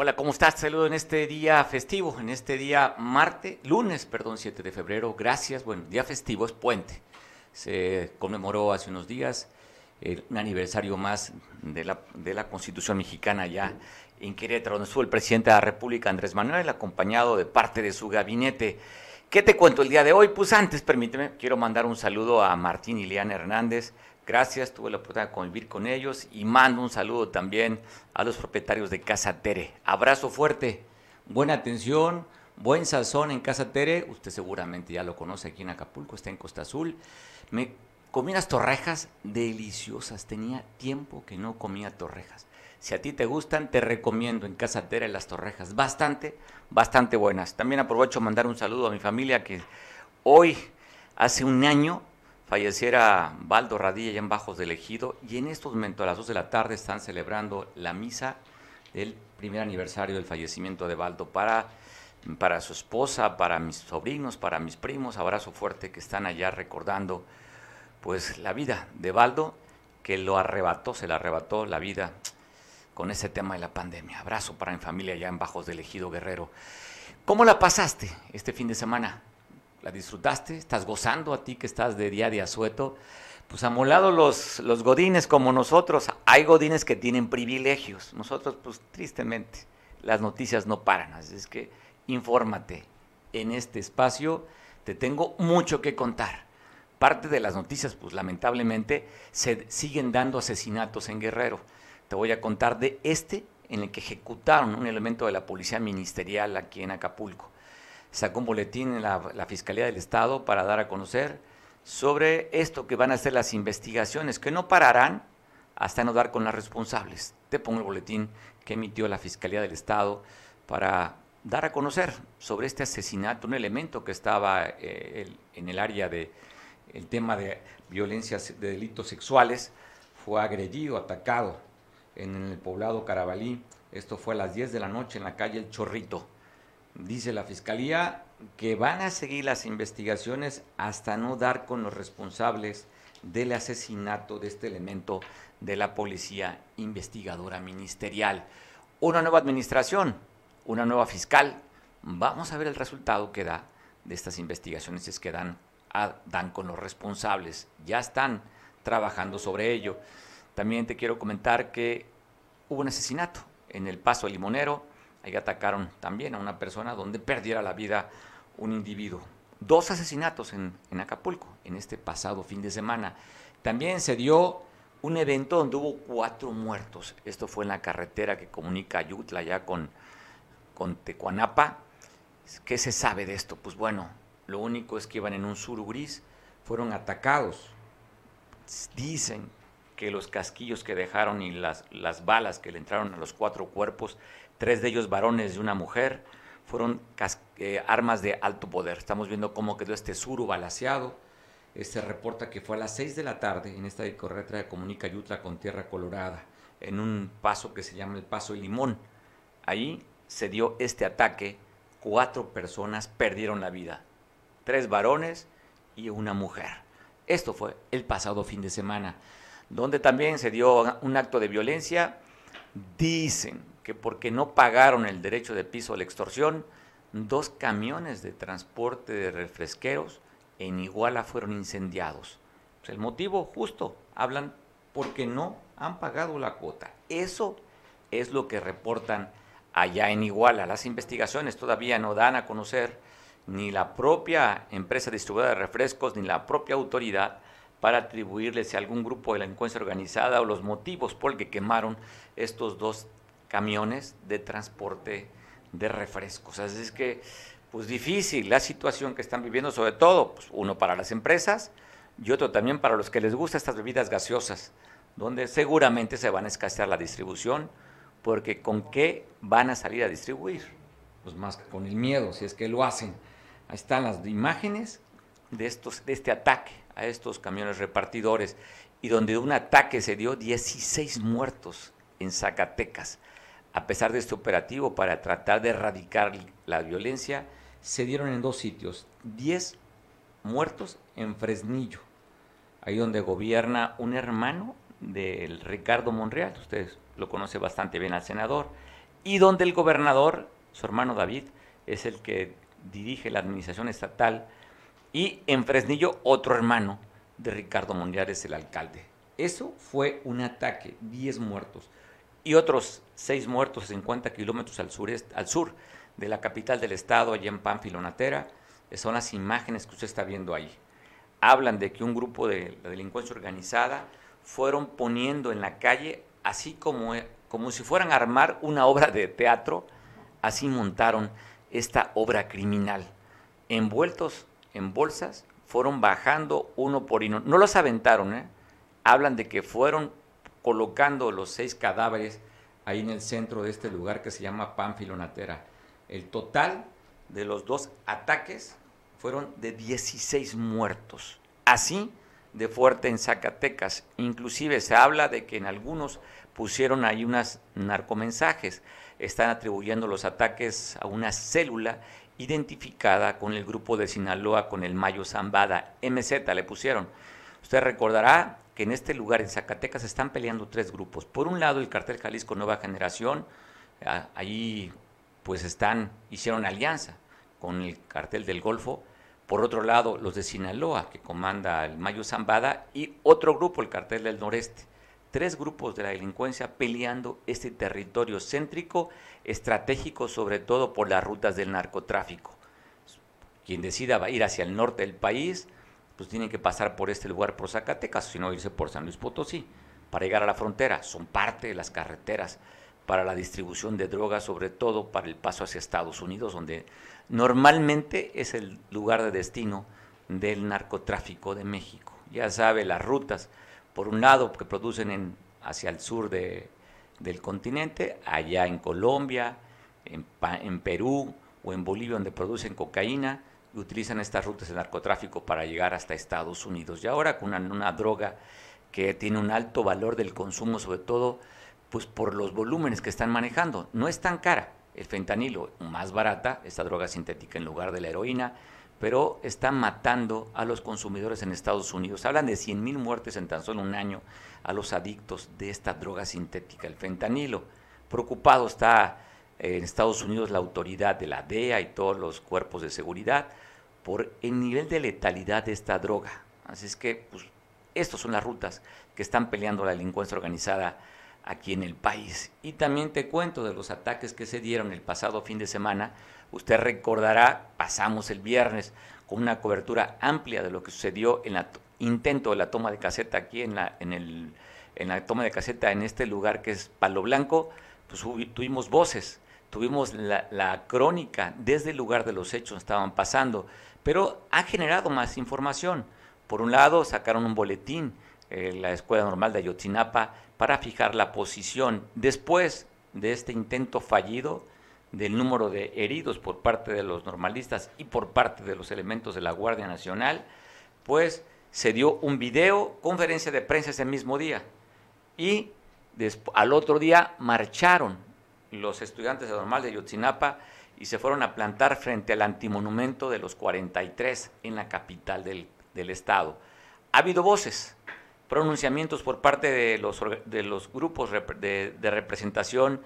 Hola, ¿cómo estás? Saludo en este día festivo, en este día martes, lunes, perdón, 7 de febrero. Gracias. Bueno, día festivo es puente. Se conmemoró hace unos días eh, un aniversario más de la, de la Constitución mexicana ya en Querétaro, donde estuvo el presidente de la República, Andrés Manuel, acompañado de parte de su gabinete. ¿Qué te cuento el día de hoy? Pues antes, permíteme, quiero mandar un saludo a Martín Iliana Hernández, Gracias, tuve la oportunidad de convivir con ellos y mando un saludo también a los propietarios de Casa Tere. Abrazo fuerte, buena atención, buen sazón en Casa Tere. Usted seguramente ya lo conoce aquí en Acapulco, está en Costa Azul. Me comí unas torrejas deliciosas, tenía tiempo que no comía torrejas. Si a ti te gustan, te recomiendo en Casa Tere las torrejas, bastante, bastante buenas. También aprovecho mandar un saludo a mi familia que hoy, hace un año, falleciera Baldo Radilla ya en Bajos del Ejido y en estos momentos a las 2 de la tarde están celebrando la misa del primer aniversario del fallecimiento de Baldo para, para su esposa, para mis sobrinos, para mis primos, abrazo fuerte que están allá recordando pues la vida de Baldo que lo arrebató, se le arrebató la vida con ese tema de la pandemia. Abrazo para mi familia allá en Bajos del Ejido Guerrero. ¿Cómo la pasaste este fin de semana? La disfrutaste, estás gozando a ti que estás de día de asueto. Pues amolado los, los godines como nosotros, hay godines que tienen privilegios. Nosotros, pues tristemente, las noticias no paran. Así es que infórmate. En este espacio te tengo mucho que contar. Parte de las noticias, pues lamentablemente, se siguen dando asesinatos en Guerrero. Te voy a contar de este en el que ejecutaron un elemento de la policía ministerial aquí en Acapulco sacó un boletín en la, Fiscalía del Estado para dar a conocer sobre esto que van a ser las investigaciones, que no pararán hasta no dar con las responsables. Te pongo el boletín que emitió la Fiscalía del Estado para dar a conocer sobre este asesinato, un elemento que estaba eh, en el área de el tema de violencias, de delitos sexuales, fue agredido, atacado en el poblado Carabalí. Esto fue a las 10 de la noche en la calle El Chorrito dice la Fiscalía que van a seguir las investigaciones hasta no dar con los responsables del asesinato de este elemento de la Policía Investigadora Ministerial. Una nueva administración, una nueva fiscal. Vamos a ver el resultado que da de estas investigaciones, es que dan, dan con los responsables. Ya están trabajando sobre ello. También te quiero comentar que hubo un asesinato en el Paso Limonero Ahí atacaron también a una persona donde perdiera la vida un individuo. Dos asesinatos en, Acapulco en este pasado fin de semana. También se dio un evento donde hubo cuatro muertos. Esto fue en la carretera que comunica Ayutla ya con, con Tecuanapa. ¿Qué se sabe de esto? Pues bueno, lo único es que iban en un sur gris, fueron atacados. Dicen que los casquillos que dejaron y las, las balas que le entraron a los cuatro cuerpos tres de ellos varones y una mujer, fueron eh, armas de alto poder. Estamos viendo cómo quedó este suru balaseado. Se reporta que fue a las seis de la tarde en esta carretera de Comunica Yutla con Tierra Colorada, en un paso que se llama el Paso de Limón. Ahí se dio este ataque, cuatro personas perdieron la vida, tres varones y una mujer. Esto fue el pasado fin de semana, donde también se dio un acto de violencia. Dicen que porque no pagaron el derecho de piso a la extorsión, dos camiones de transporte de refresqueros en Iguala fueron incendiados. El motivo justo, hablan porque no han pagado la cuota. Eso es lo que reportan allá en Iguala. Las investigaciones todavía no dan a conocer ni la propia empresa distribuidora de refrescos ni la propia autoridad para atribuirles a algún grupo de delincuencia organizada o los motivos por el que quemaron estos dos camiones de transporte de refrescos. Así es que, pues difícil la situación que están viviendo, sobre todo, pues, uno para las empresas y otro también para los que les gustan estas bebidas gaseosas, donde seguramente se van a escasear la distribución, porque ¿con qué van a salir a distribuir? Pues más que con el miedo, si es que lo hacen. Ahí están las imágenes de, estos, de este ataque a estos camiones repartidores y donde un ataque se dio 16 muertos en Zacatecas. A pesar de este operativo para tratar de erradicar la violencia, se dieron en dos sitios, 10 muertos en Fresnillo, ahí donde gobierna un hermano del Ricardo Monreal, ustedes lo conocen bastante bien al senador, y donde el gobernador, su hermano David, es el que dirige la administración estatal, y en Fresnillo otro hermano de Ricardo es el alcalde. Eso fue un ataque, 10 muertos y otros 6 muertos a 50 kilómetros al, al sur de la capital del estado, allá en Panfilonatera. Son las imágenes que usted está viendo ahí. Hablan de que un grupo de la delincuencia organizada fueron poniendo en la calle, así como, como si fueran a armar una obra de teatro, así montaron esta obra criminal. Envueltos en bolsas, fueron bajando uno por uno. No los aventaron, ¿eh? Hablan de que fueron colocando los seis cadáveres ahí en el centro de este lugar que se llama Panfilonatera. El total de los dos ataques fueron de 16 muertos. Así de fuerte en Zacatecas. Inclusive se habla de que en algunos pusieron ahí unas narcomensajes. Están atribuyendo los ataques a una célula identificada con el grupo de Sinaloa, con el Mayo Zambada, MZ le pusieron. Usted recordará que en este lugar, en Zacatecas, están peleando tres grupos. Por un lado, el cartel Jalisco Nueva Generación, ahí pues están, hicieron alianza con el cartel del Golfo. Por otro lado, los de Sinaloa, que comanda el Mayo Zambada, y otro grupo, el cartel del Noreste tres grupos de la delincuencia peleando este territorio céntrico, estratégico sobre todo por las rutas del narcotráfico. Quien decida ir hacia el norte del país, pues tiene que pasar por este lugar, por Zacatecas, si no irse por San Luis Potosí, para llegar a la frontera. Son parte de las carreteras para la distribución de drogas, sobre todo para el paso hacia Estados Unidos, donde normalmente es el lugar de destino del narcotráfico de México. Ya sabe las rutas por un lado, que producen en, hacia el sur de, del continente, allá en Colombia, en, Perú o en Bolivia, donde producen cocaína, utilizan estas rutas de narcotráfico para llegar hasta Estados Unidos. Y ahora con una, droga que tiene un alto valor del consumo, sobre todo pues por los volúmenes que están manejando. No es tan cara el fentanilo, más barata, esta droga sintética en lugar de la heroína, pero están matando a los consumidores en Estados Unidos. Hablan de 100.000 muertes en tan solo un año a los adictos de esta droga sintética, el fentanilo. Preocupado está eh, en Estados Unidos la autoridad de la DEA y todos los cuerpos de seguridad por el nivel de letalidad de esta droga. Así es que, pues, estas son las rutas que están peleando la delincuencia organizada aquí en el país. Y también te cuento de los ataques que se dieron el pasado fin de semana Usted recordará, pasamos el viernes con una cobertura amplia de lo que sucedió en el intento de la toma de caseta aquí en la, en el, en la toma de caseta en este lugar que es Palo Blanco, pues tuvimos voces, tuvimos la, crónica desde el lugar de los hechos estaban pasando, pero ha generado más información. Por un lado, sacaron un boletín, eh, la Escuela Normal de Ayotzinapa, para fijar la posición. Después de este intento fallido, del número de heridos por parte de los normalistas y por parte de los elementos de la Guardia Nacional, pues se dio un video, conferencia de prensa ese mismo día. Y al otro día marcharon los estudiantes de Normal de Yotzinapa y se fueron a plantar frente al antimonumento de los 43 en la capital del, estado. Ha habido voces, pronunciamientos por parte de los, de los grupos de, de representación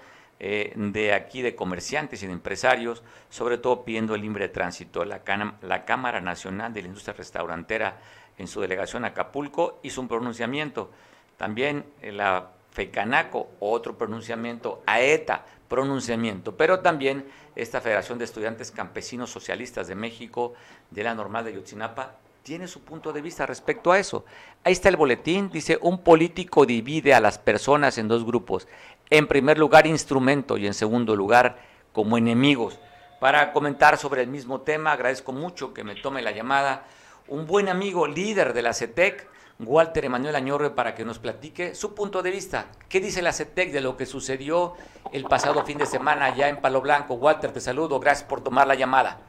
eh, de aquí de comerciantes y de empresarios, sobre todo pidiendo el libre tránsito. La, la Cámara Nacional de la Industria Restaurantera en su delegación Acapulco hizo un pronunciamiento. También eh, la FECANACO, otro pronunciamiento, AETA, pronunciamiento, pero también esta Federación de Estudiantes Campesinos Socialistas de México, de la Normal de Yotzinapa, tiene su punto de vista respecto a eso. Ahí está el boletín, dice, un político divide a las personas en dos grupos. En primer lugar, instrumento y en segundo lugar, como enemigos. Para comentar sobre el mismo tema, agradezco mucho que me tome la llamada un buen amigo, líder de la CETEC, Walter Emanuel Añorre, para que nos platique su punto de vista. ¿Qué dice la CETEC de lo que sucedió el pasado fin de semana allá en Palo Blanco? Walter, te saludo, gracias por tomar la llamada.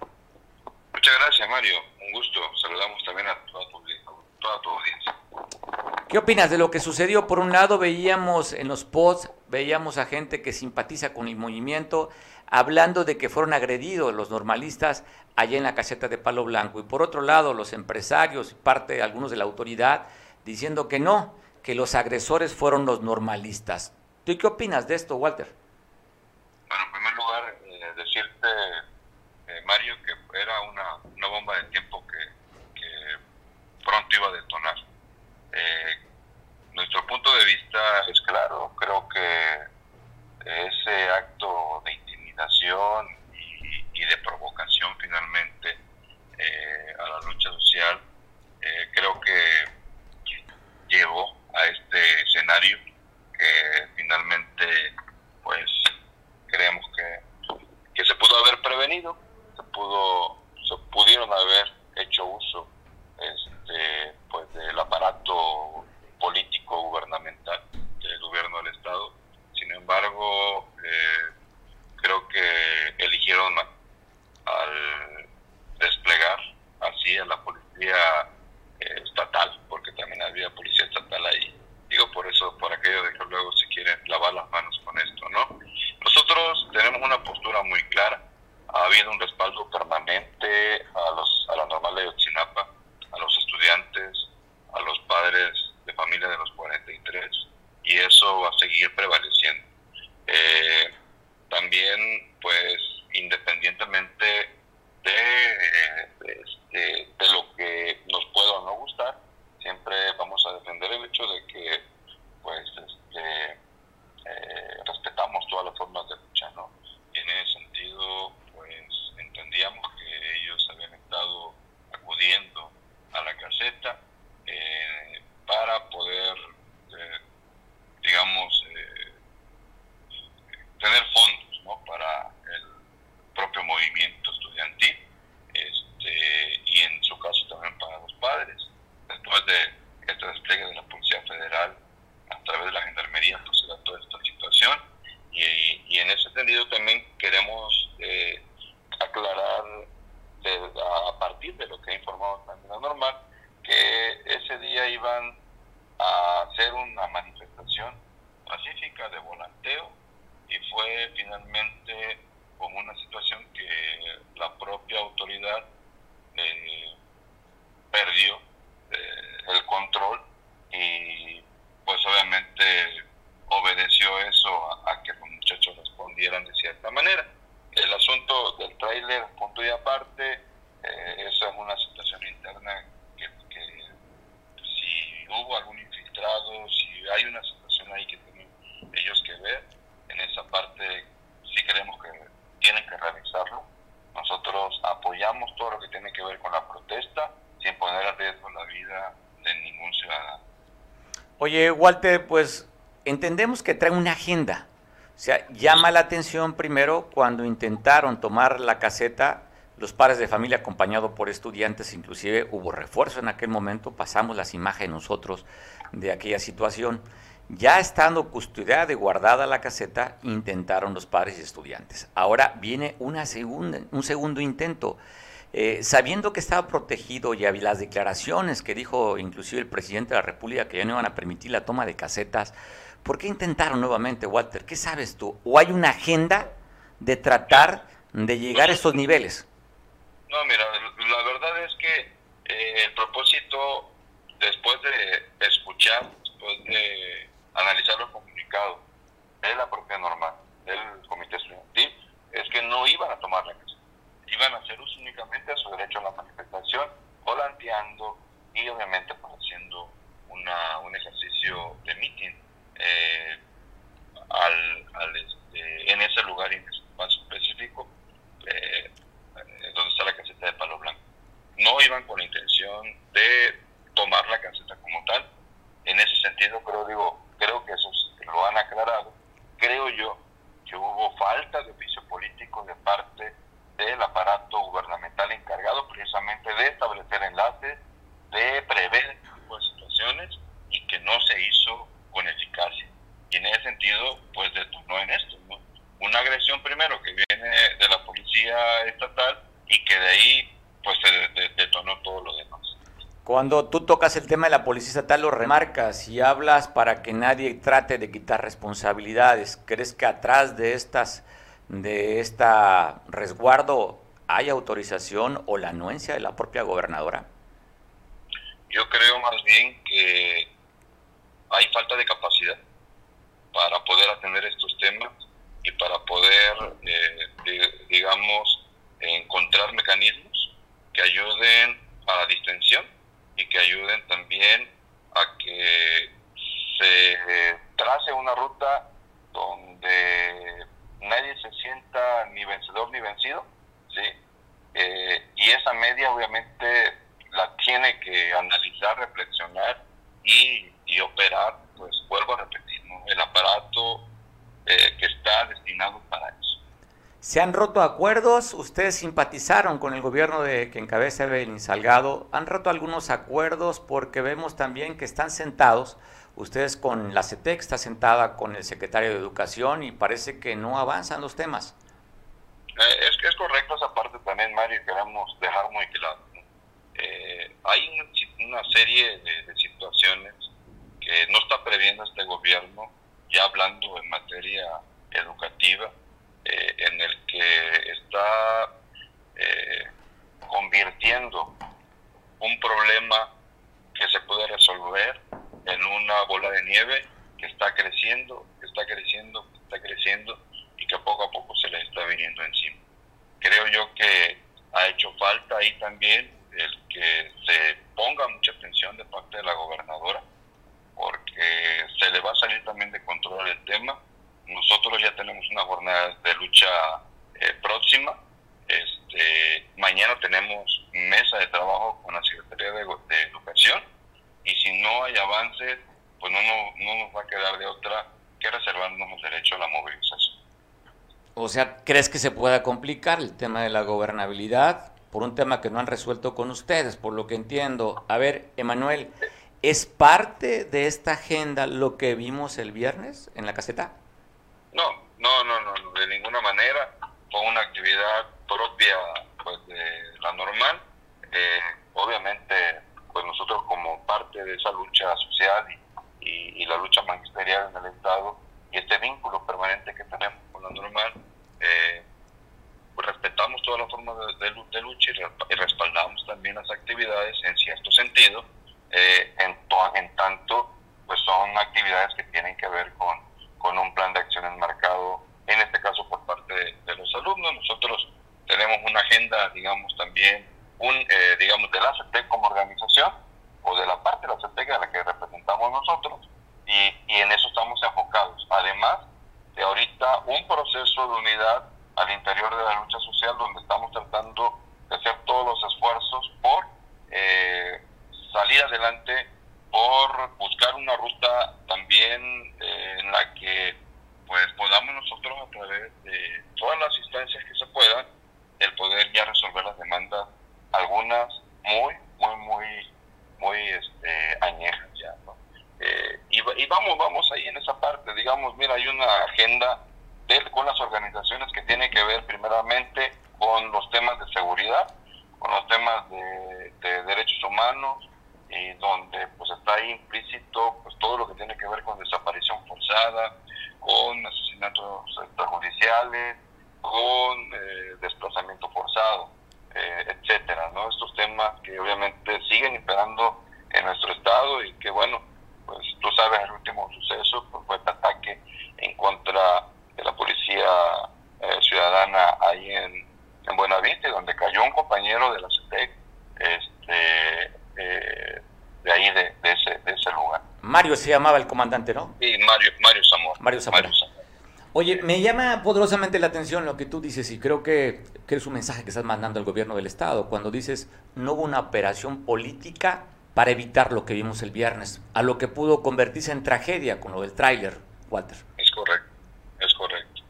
Muchas gracias, Mario gusto. Saludamos también a toda tu, toda tu audiencia. ¿Qué opinas de lo que sucedió? Por un lado, veíamos en los posts, veíamos a gente que simpatiza con el movimiento, hablando de que fueron agredidos los normalistas allá en la caseta de Palo Blanco. Y por otro lado, los empresarios, y parte de algunos de la autoridad, diciendo que no, que los agresores fueron los normalistas. ¿Tú qué opinas de esto, Walter? Bueno, en primer lugar, eh, decirte, eh, Mario, que era una, una bomba de tiempo que, que, pronto iba a detonar. Eh, nuestro punto de vista es claro, creo que ese acto de intimidación y de provocación finalmente eh, a la lucha social, eh, creo que llevó a este escenario que finalmente pues creemos que, que se pudo haber prevenido, se pudo, se pudieron haber hecho uso este Walter, pues entendemos que trae una agenda. O sea, llama la atención primero cuando intentaron tomar la caseta los padres de familia acompañados por estudiantes, inclusive hubo refuerzo en aquel momento, pasamos las imágenes nosotros de aquella situación. Ya estando custodiada y guardada la caseta, intentaron los padres y estudiantes. Ahora viene una un segundo intento. Eh, sabiendo que estaba protegido y las declaraciones que dijo inclusive el presidente de la República que ya no iban a permitir la toma de casetas, ¿por qué intentaron nuevamente, Walter? ¿Qué sabes tú? ¿O hay una agenda de tratar de llegar a estos niveles? No, mira, la verdad es que eh, el propósito, después de escuchar, después de analizar los comunicados de la propia norma del comité estudiantil es que no iban a tomar la iban a hacer uso únicamente a su derecho a la manifestación, volanteando y obviamente pues, haciendo una, un ejercicio de meeting eh, al, al este, en ese lugar en ese espacio específico eh, donde está la caseta de palo blanco. No iban con la intención de tomar la caseta como tal. En ese sentido, creo, digo, creo que eso lo han aclarado. Creo yo que hubo falta de oficio político de parte del aparato gubernamental encargado precisamente de establecer enlaces, de prever tipo de situaciones y que no se hizo con eficacia. Y en ese sentido, pues detonó en esto, Una agresión primero que viene de la policía estatal y que de ahí pues se detonó todo lo demás. Cuando tú tocas el tema de la policía estatal, lo remarcas y hablas para que nadie trate de quitar responsabilidades. ¿Crees que atrás de estas, de esta resguardo hay autorización o la anuencia de la propia gobernadora? Yo creo más bien que hay falta de capacidad para poder atender estos temas y para poder, eh, digamos, encontrar mecanismos que ayuden a la distensión y que ayuden también a que se trace una ruta donde nadie se sienta ni vencedor ni vencido, ¿sí? Eh, y esa media obviamente la tiene que analizar, reflexionar y, y operar, pues vuelvo a repetir, el aparato eh, que está destinado para eso. Se han roto acuerdos, ustedes simpatizaron con el gobierno de que encabeza Evelyn Salgado, han roto algunos acuerdos porque vemos también que están sentados, ustedes con la CETEC está sentada con el secretario de Educación y parece que no avanzan los temas. Eh, es, correcto esa parte también, Mario, queremos dejar muy claro. Eh, hay una serie de, situaciones que no está previendo este gobierno, ya hablando en materia educativa, eh, en el que está convirtiendo un problema que se puede resolver en una bola de nieve que está creciendo, que está creciendo, está creciendo y que poco a poco se le está viniendo encima. Creo yo que ha hecho falta ahí también el que se ponga mucha atención de parte de la gobernadora, porque se le va a salir también de control el tema. Nosotros ya tenemos una jornada de lucha eh, próxima. Este, mañana tenemos mesa de trabajo con la Secretaría de, Educación y si no hay avances, pues no, no, nos va a quedar de otra que reservarnos el derecho a la movilización. O sea, ¿crees que se pueda complicar el tema de la gobernabilidad por un tema que no han resuelto con ustedes, por lo que entiendo? A ver, Emanuel, ¿es parte de esta agenda lo que vimos el viernes en la caseta? No, no, no, no, de ninguna manera. Fue una actividad propia pues, de la normal. Eh, obviamente, pues nosotros como parte de esa lucha social y, la lucha magisterial en el Estado, y este vínculo permanente que tenemos con lo normal, eh, pues respetamos todas las formas de, de, lucha y, respaldamos también las actividades en cierto sentido, eh, en, en tanto pues son actividades que tienen que ver con, con un plan de acción enmarcado, en este caso por parte de, los alumnos. Nosotros tenemos una agenda, digamos, también, un, eh, digamos, de la CETEC como organización, o de la parte de la CETEC a la que representamos nosotros, y, y en eso estamos enfocados. Además de ahorita un proceso de unidad al interior de la lucha social donde estamos tratando de hacer todos los esfuerzos por eh, salir adelante, por buscar una ruta también eh, en la que pues podamos nosotros a través de todas las instancias que se puedan el poder ya resolver las demandas algunas muy muy muy muy este, añejas ya ¿no? Eh, y, vamos, vamos ahí en esa parte, digamos, mira, hay una agenda de, con las organizaciones que tiene que ver primeramente con los temas de seguridad, con los temas de, derechos humanos, y donde pues está ahí implícito pues todo lo que tiene que ver con desaparición forzada, con asesinatos extrajudiciales, con eh, desplazamiento forzado, eh, etcétera, ¿no? Estos temas que obviamente siguen imperando en nuestro estado y que bueno, pues tú sabes el último suceso pues, fue el ataque en contra de la policía eh, ciudadana ahí en, en Buenavista, donde cayó un compañero de la CETEC este, eh, de ahí, de, ese, de ese lugar. Mario se llamaba el comandante, ¿no? Sí, Mario, Mario Zamora. Mario Zamora. Oye, me llama poderosamente la atención lo que tú dices y creo que, que es un mensaje que estás mandando al gobierno del Estado cuando dices no hubo una operación política para evitar lo que vimos el viernes, a lo que pudo convertirse en tragedia con lo del tráiler, Walter. Es correcto, es correcto.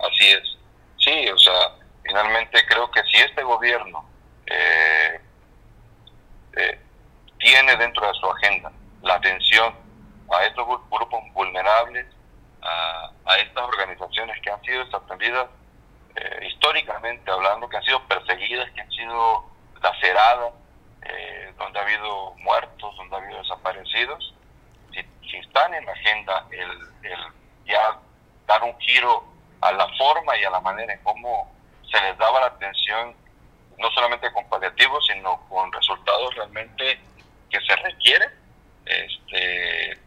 Así es. Sí, o sea, finalmente creo que si este gobierno eh, eh, tiene dentro de su agenda la atención a estos grupos vulnerables, a, estas organizaciones que han sido desatendidas eh, históricamente hablando, que han sido perseguidas, que han sido laceradas, eh, donde ha habido muertos, donde ha habido desaparecidos, si, si están en la agenda el, el, ya dar un giro a la forma y a la manera en cómo se les daba la atención, no solamente con paliativos, sino con resultados realmente que se requieren. Este,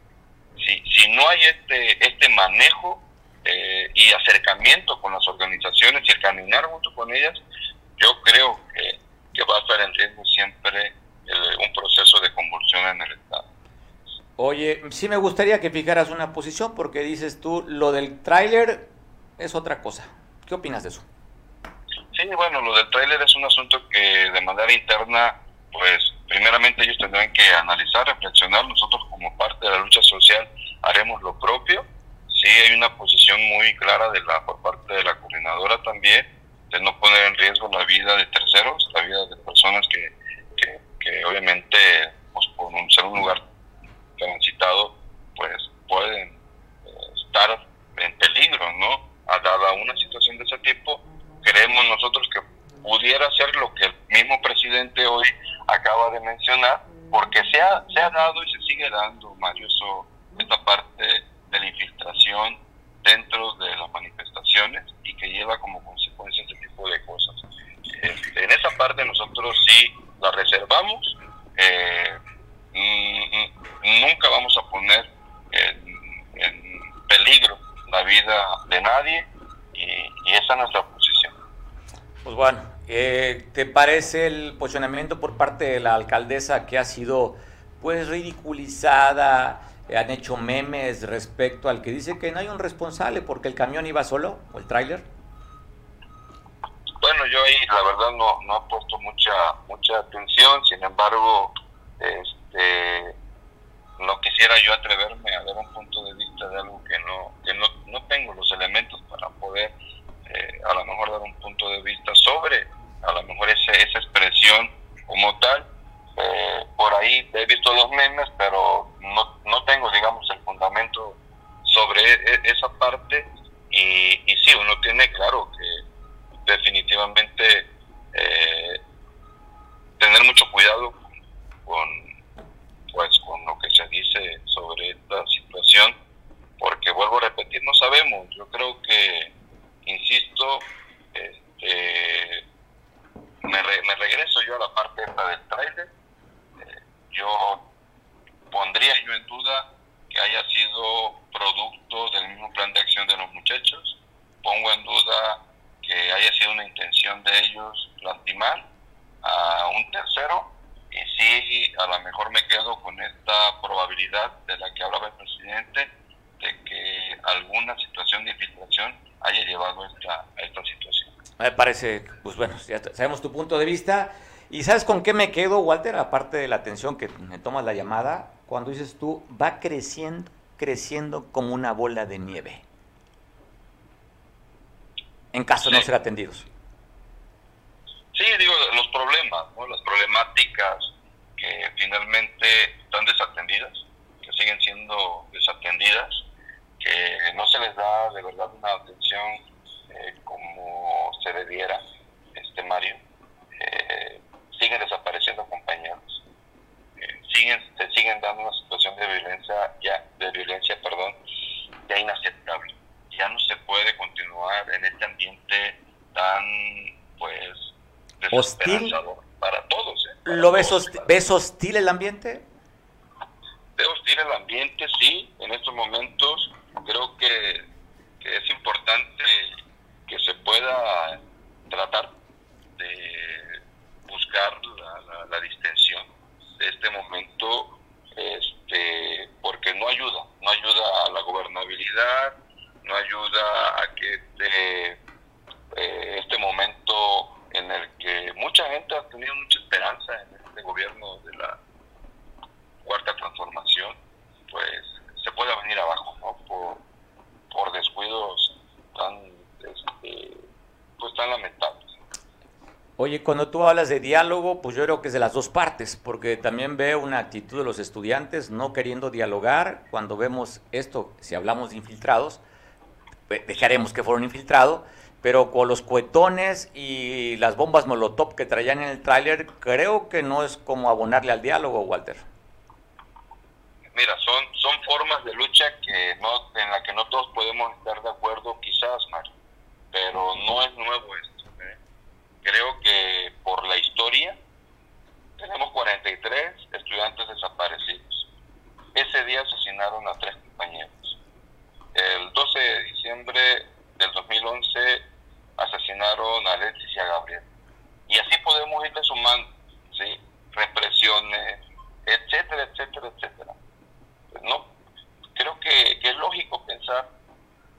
si, si no hay este, este manejo eh, y acercamiento con las organizaciones y el caminar junto con ellas, yo creo que que va a estar en riesgo siempre un proceso de convulsión en el Estado. Oye, sí me gustaría que fijaras una posición porque dices tú, lo del tráiler es otra cosa. ¿Qué opinas de eso? Sí, bueno, lo del tráiler es un asunto que de manera interna, pues primeramente ellos tendrán que analizar, reflexionar. Nosotros como parte de la lucha social haremos lo propio. Sí hay una posición muy clara de la por parte de la coordinadora también de no poner en riesgo la vida de terceros, la vida de personas que, que, obviamente pues, por ser un lugar transitado pues pueden eh, estar en peligro, ¿no? A dada una situación de ese tipo, creemos nosotros que pudiera ser lo que el mismo presidente hoy acaba de mencionar, porque se ha, se ha dado y se sigue dando, Mario, esta parte de la infiltración dentro de las manifestaciones y que lleva como consecuencia este tipo de cosas. Este, en esa parte nosotros sí la reservamos, eh, mm, nunca vamos a poner en, peligro la vida de nadie y, esa es nuestra posición. Pues bueno, eh, ¿te parece el posicionamiento por parte de la alcaldesa que ha sido pues ridiculizada? Han hecho memes respecto al que dice que no hay un responsable porque el camión iba solo o el tráiler? Bueno, yo ahí la verdad no, no he puesto mucha mucha atención, sin embargo, este no quisiera yo atreverme a dar un punto de vista de algo que no que no, no tengo los elementos para poder eh, a lo mejor dar un punto de vista sobre a lo mejor ese, esa expresión como tal eh, por ahí he visto los memes pero no, no tengo digamos el fundamento sobre e, e, esa parte. Y, y sí uno tiene claro que definitivamente eh, tener mucho cuidado con pues con lo que se dice sobre esta situación porque vuelvo a repetir no sabemos. Yo creo que insisto este, me, me regreso yo a la parte esta del trailer eh, yo pondría yo en duda que haya sido producto del mismo plan de acción de los muchachos pongo en duda que haya sido una intención de ellos lastimar a un tercero y sí, a lo mejor me quedo con esta probabilidad de la que hablaba el presidente, de que alguna situación de infiltración haya llevado esta, a esta situación. Me parece, pues bueno, ya sabemos tu punto de vista. ¿Y sabes con qué me quedo, Walter? Aparte de la atención que me tomas la llamada, cuando dices tú, va creciendo, creciendo como una bola de nieve. En caso de no ser atendidos. Sí, digo, los problemas, las problemáticas que finalmente están desatendidas, que siguen siendo desatendidas, que no se les da de verdad una atención eh, como se debiera, este Mario. Eh, siguen desapareciendo compañeros, siguen, se siguen dando una situación de violencia, ya, de violencia, perdón, ya inaceptable. Ya no se puede continuar en este ambiente tan, pues, hostil para todos. ¿eh? ¿Lo ves, hostil, el ambiente? Veo hostil el ambiente, sí. En estos momentos creo que, es importante que se pueda tratar de buscar este momento este porque no ayuda no ayuda a la gobernabilidad no ayuda a que este, eh, este momento en el que mucha gente ha tenido mucha esperanza en este gobierno de la cuarta transformación, pues se puede venir abajo, ¿no? Por, por descuidos tan, este, pues tan lamentables. Oye, cuando tú hablas de diálogo, pues yo creo que es de las dos partes, porque también veo una actitud de los estudiantes no queriendo dialogar. Cuando vemos esto, si hablamos de infiltrados, dejaremos que fueron infiltrados, pero con los cuetones y las bombas molotov que traían en el tráiler, creo que no es como abonarle al diálogo, Walter. Mira, son, son formas de lucha que no, en la que no todos podemos estar de acuerdo, quizás, Mario, pero no es nuevo esto. Creo que por la historia tenemos 43 estudiantes desaparecidos. Ese día asesinaron a tres compañeros. El 12 de diciembre del 2011 asesinaron a Alexis y a Gabriel. Y así podemos irle sumando, ¿sí? Represiones, etcétera, etcétera, etcétera. No, creo que, es lógico pensar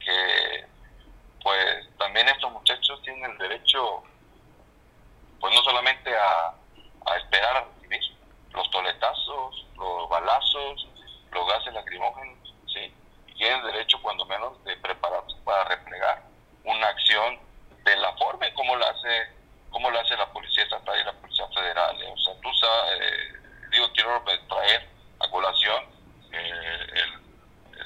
que pues también estos muchachos tienen el derecho pues no solamente a, a esperar a recibir los toletazos, los balazos, los gases lacrimógenos, ¿sí? Y tienen derecho cuando menos de prepararse para replegar una acción de la forma en cómo la hace cómo lo hace la policía estatal y la policía federal ¿eh? o sea tú sabes eh, digo quiero traer a colación eh,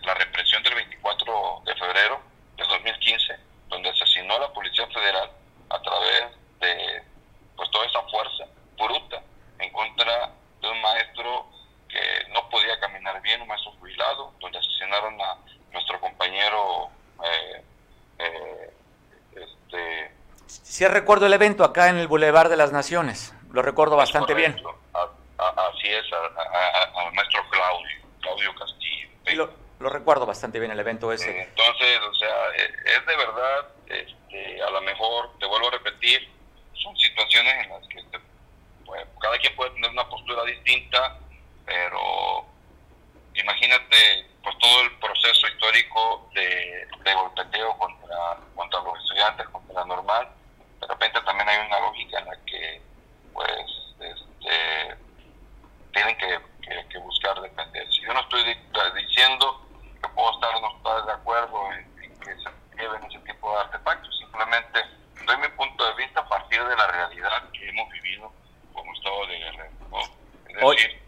la represión del 24 de febrero de 2015 donde asesinó a la policía federal a través de pues toda esa fuerza bruta en contra de un maestro maestro que no podía caminar bien, un maestro jubilado, donde asesinaron a nuestro compañero. Eh, eh, este, recuerdo el evento acá en el Boulevard de las Naciones, lo recuerdo bastante bien. así es, al maestro Claudio, Claudio Castillo. Lo, recuerdo bastante bien el evento ese. Entonces, o sea, e, es de verdad, este, a lo mejor, te vuelvo a repetir, son situaciones en las que cada quien puede tener una postura distinta, pero imagínate pues todo el proceso histórico de, de golpeteo contra, contra los estudiantes, contra la normal. De repente también hay una lógica en la que pues este, tienen que, que, buscar defenderse. Yo no estoy diciendo que puedo estar o no estar de acuerdo en, que se lleven ese tipo de artefactos, simplemente doy mi punto de vista a partir de la realidad que hemos vivido como Estado de Guerrero. Es decir,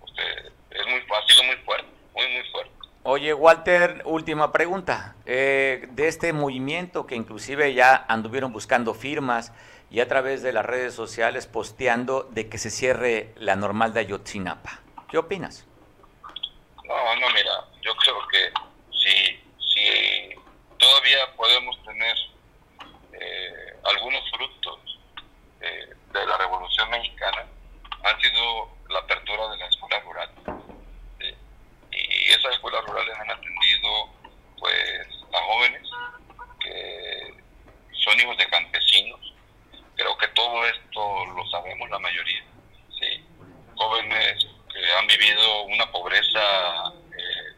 usted, es muy fácil, muy fuerte, muy, muy fuerte. Oye, Walter, última pregunta. Eh, de este movimiento que inclusive ya anduvieron buscando firmas y a través de las redes sociales posteando de que se cierre la normal de Ayotzinapa. ¿Qué opinas? No, no, mira, yo creo que si, si todavía podemos tener eh, algunos frutos eh, de la Revolución Mexicana, han sido la apertura de la escuela rural y esas escuelas rurales han atendido pues a jóvenes que son hijos de campesinos. Creo que todo esto lo sabemos la mayoría. ¿sí? Jóvenes que han vivido una pobreza eh,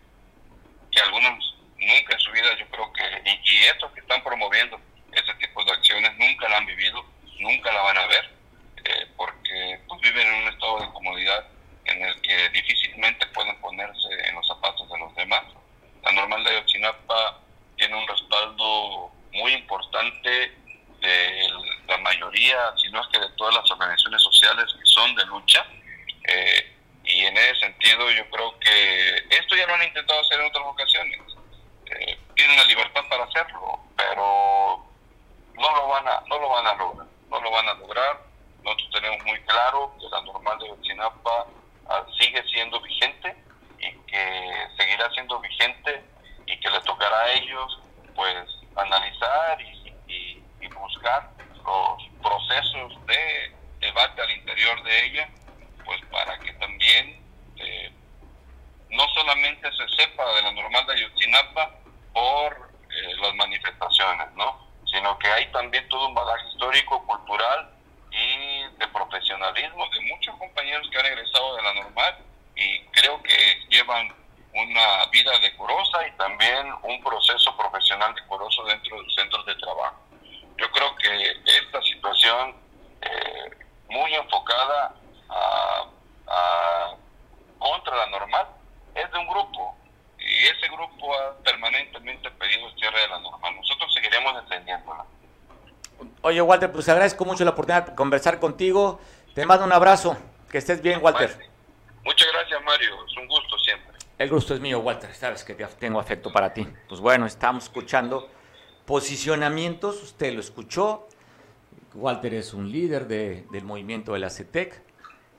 que algunos nunca en su vida yo creo que, y, y estos que están promoviendo ese tipo de acciones nunca la han vivido, nunca la van a ver, eh, porque pues, viven en un estado de comodidad en el que difícilmente pueden ponerse en los zapatos de los demás. La normal de Ochinapa tiene un respaldo muy importante de la mayoría, si no es que de todas las organizaciones sociales que son de lucha. Eh, y en ese sentido yo creo que esto ya lo han intentado hacer en otras ocasiones. Eh, tienen la libertad para hacerlo, pero no lo van a, no lo van a lograr, no lo van a lograr. Nosotros tenemos muy claro que la normal de Ochinapa Ah, sigue siendo vigente y que seguirá siendo vigente y que le tocará a ellos pues analizar y, buscar los procesos de debate al interior de ella pues para que también eh, no solamente se sepa de la normal de Ayotzinapa por eh, las manifestaciones, ¿no? sino que hay también todo un bagaje histórico, cultural y de profesionalismo de muchos compañeros que han egresado de la normal y creo que llevan una vida decorosa y también un proceso profesional decoroso dentro de los centros de trabajo. Yo creo que esta situación eh, muy enfocada a, contra la normal es de un grupo y ese grupo ha permanentemente pedido el cierre de la normal. Nosotros seguiremos defendiéndola. Oye, Walter, pues agradezco mucho la oportunidad de conversar contigo. Te mando un abrazo. Que estés bien, Walter gracias, Mario. Es un gusto siempre. El gusto es mío, Walter. Sabes que tengo afecto para ti. Pues bueno, estamos escuchando posicionamientos. Usted lo escuchó. Walter es un líder del movimiento de la CETEC.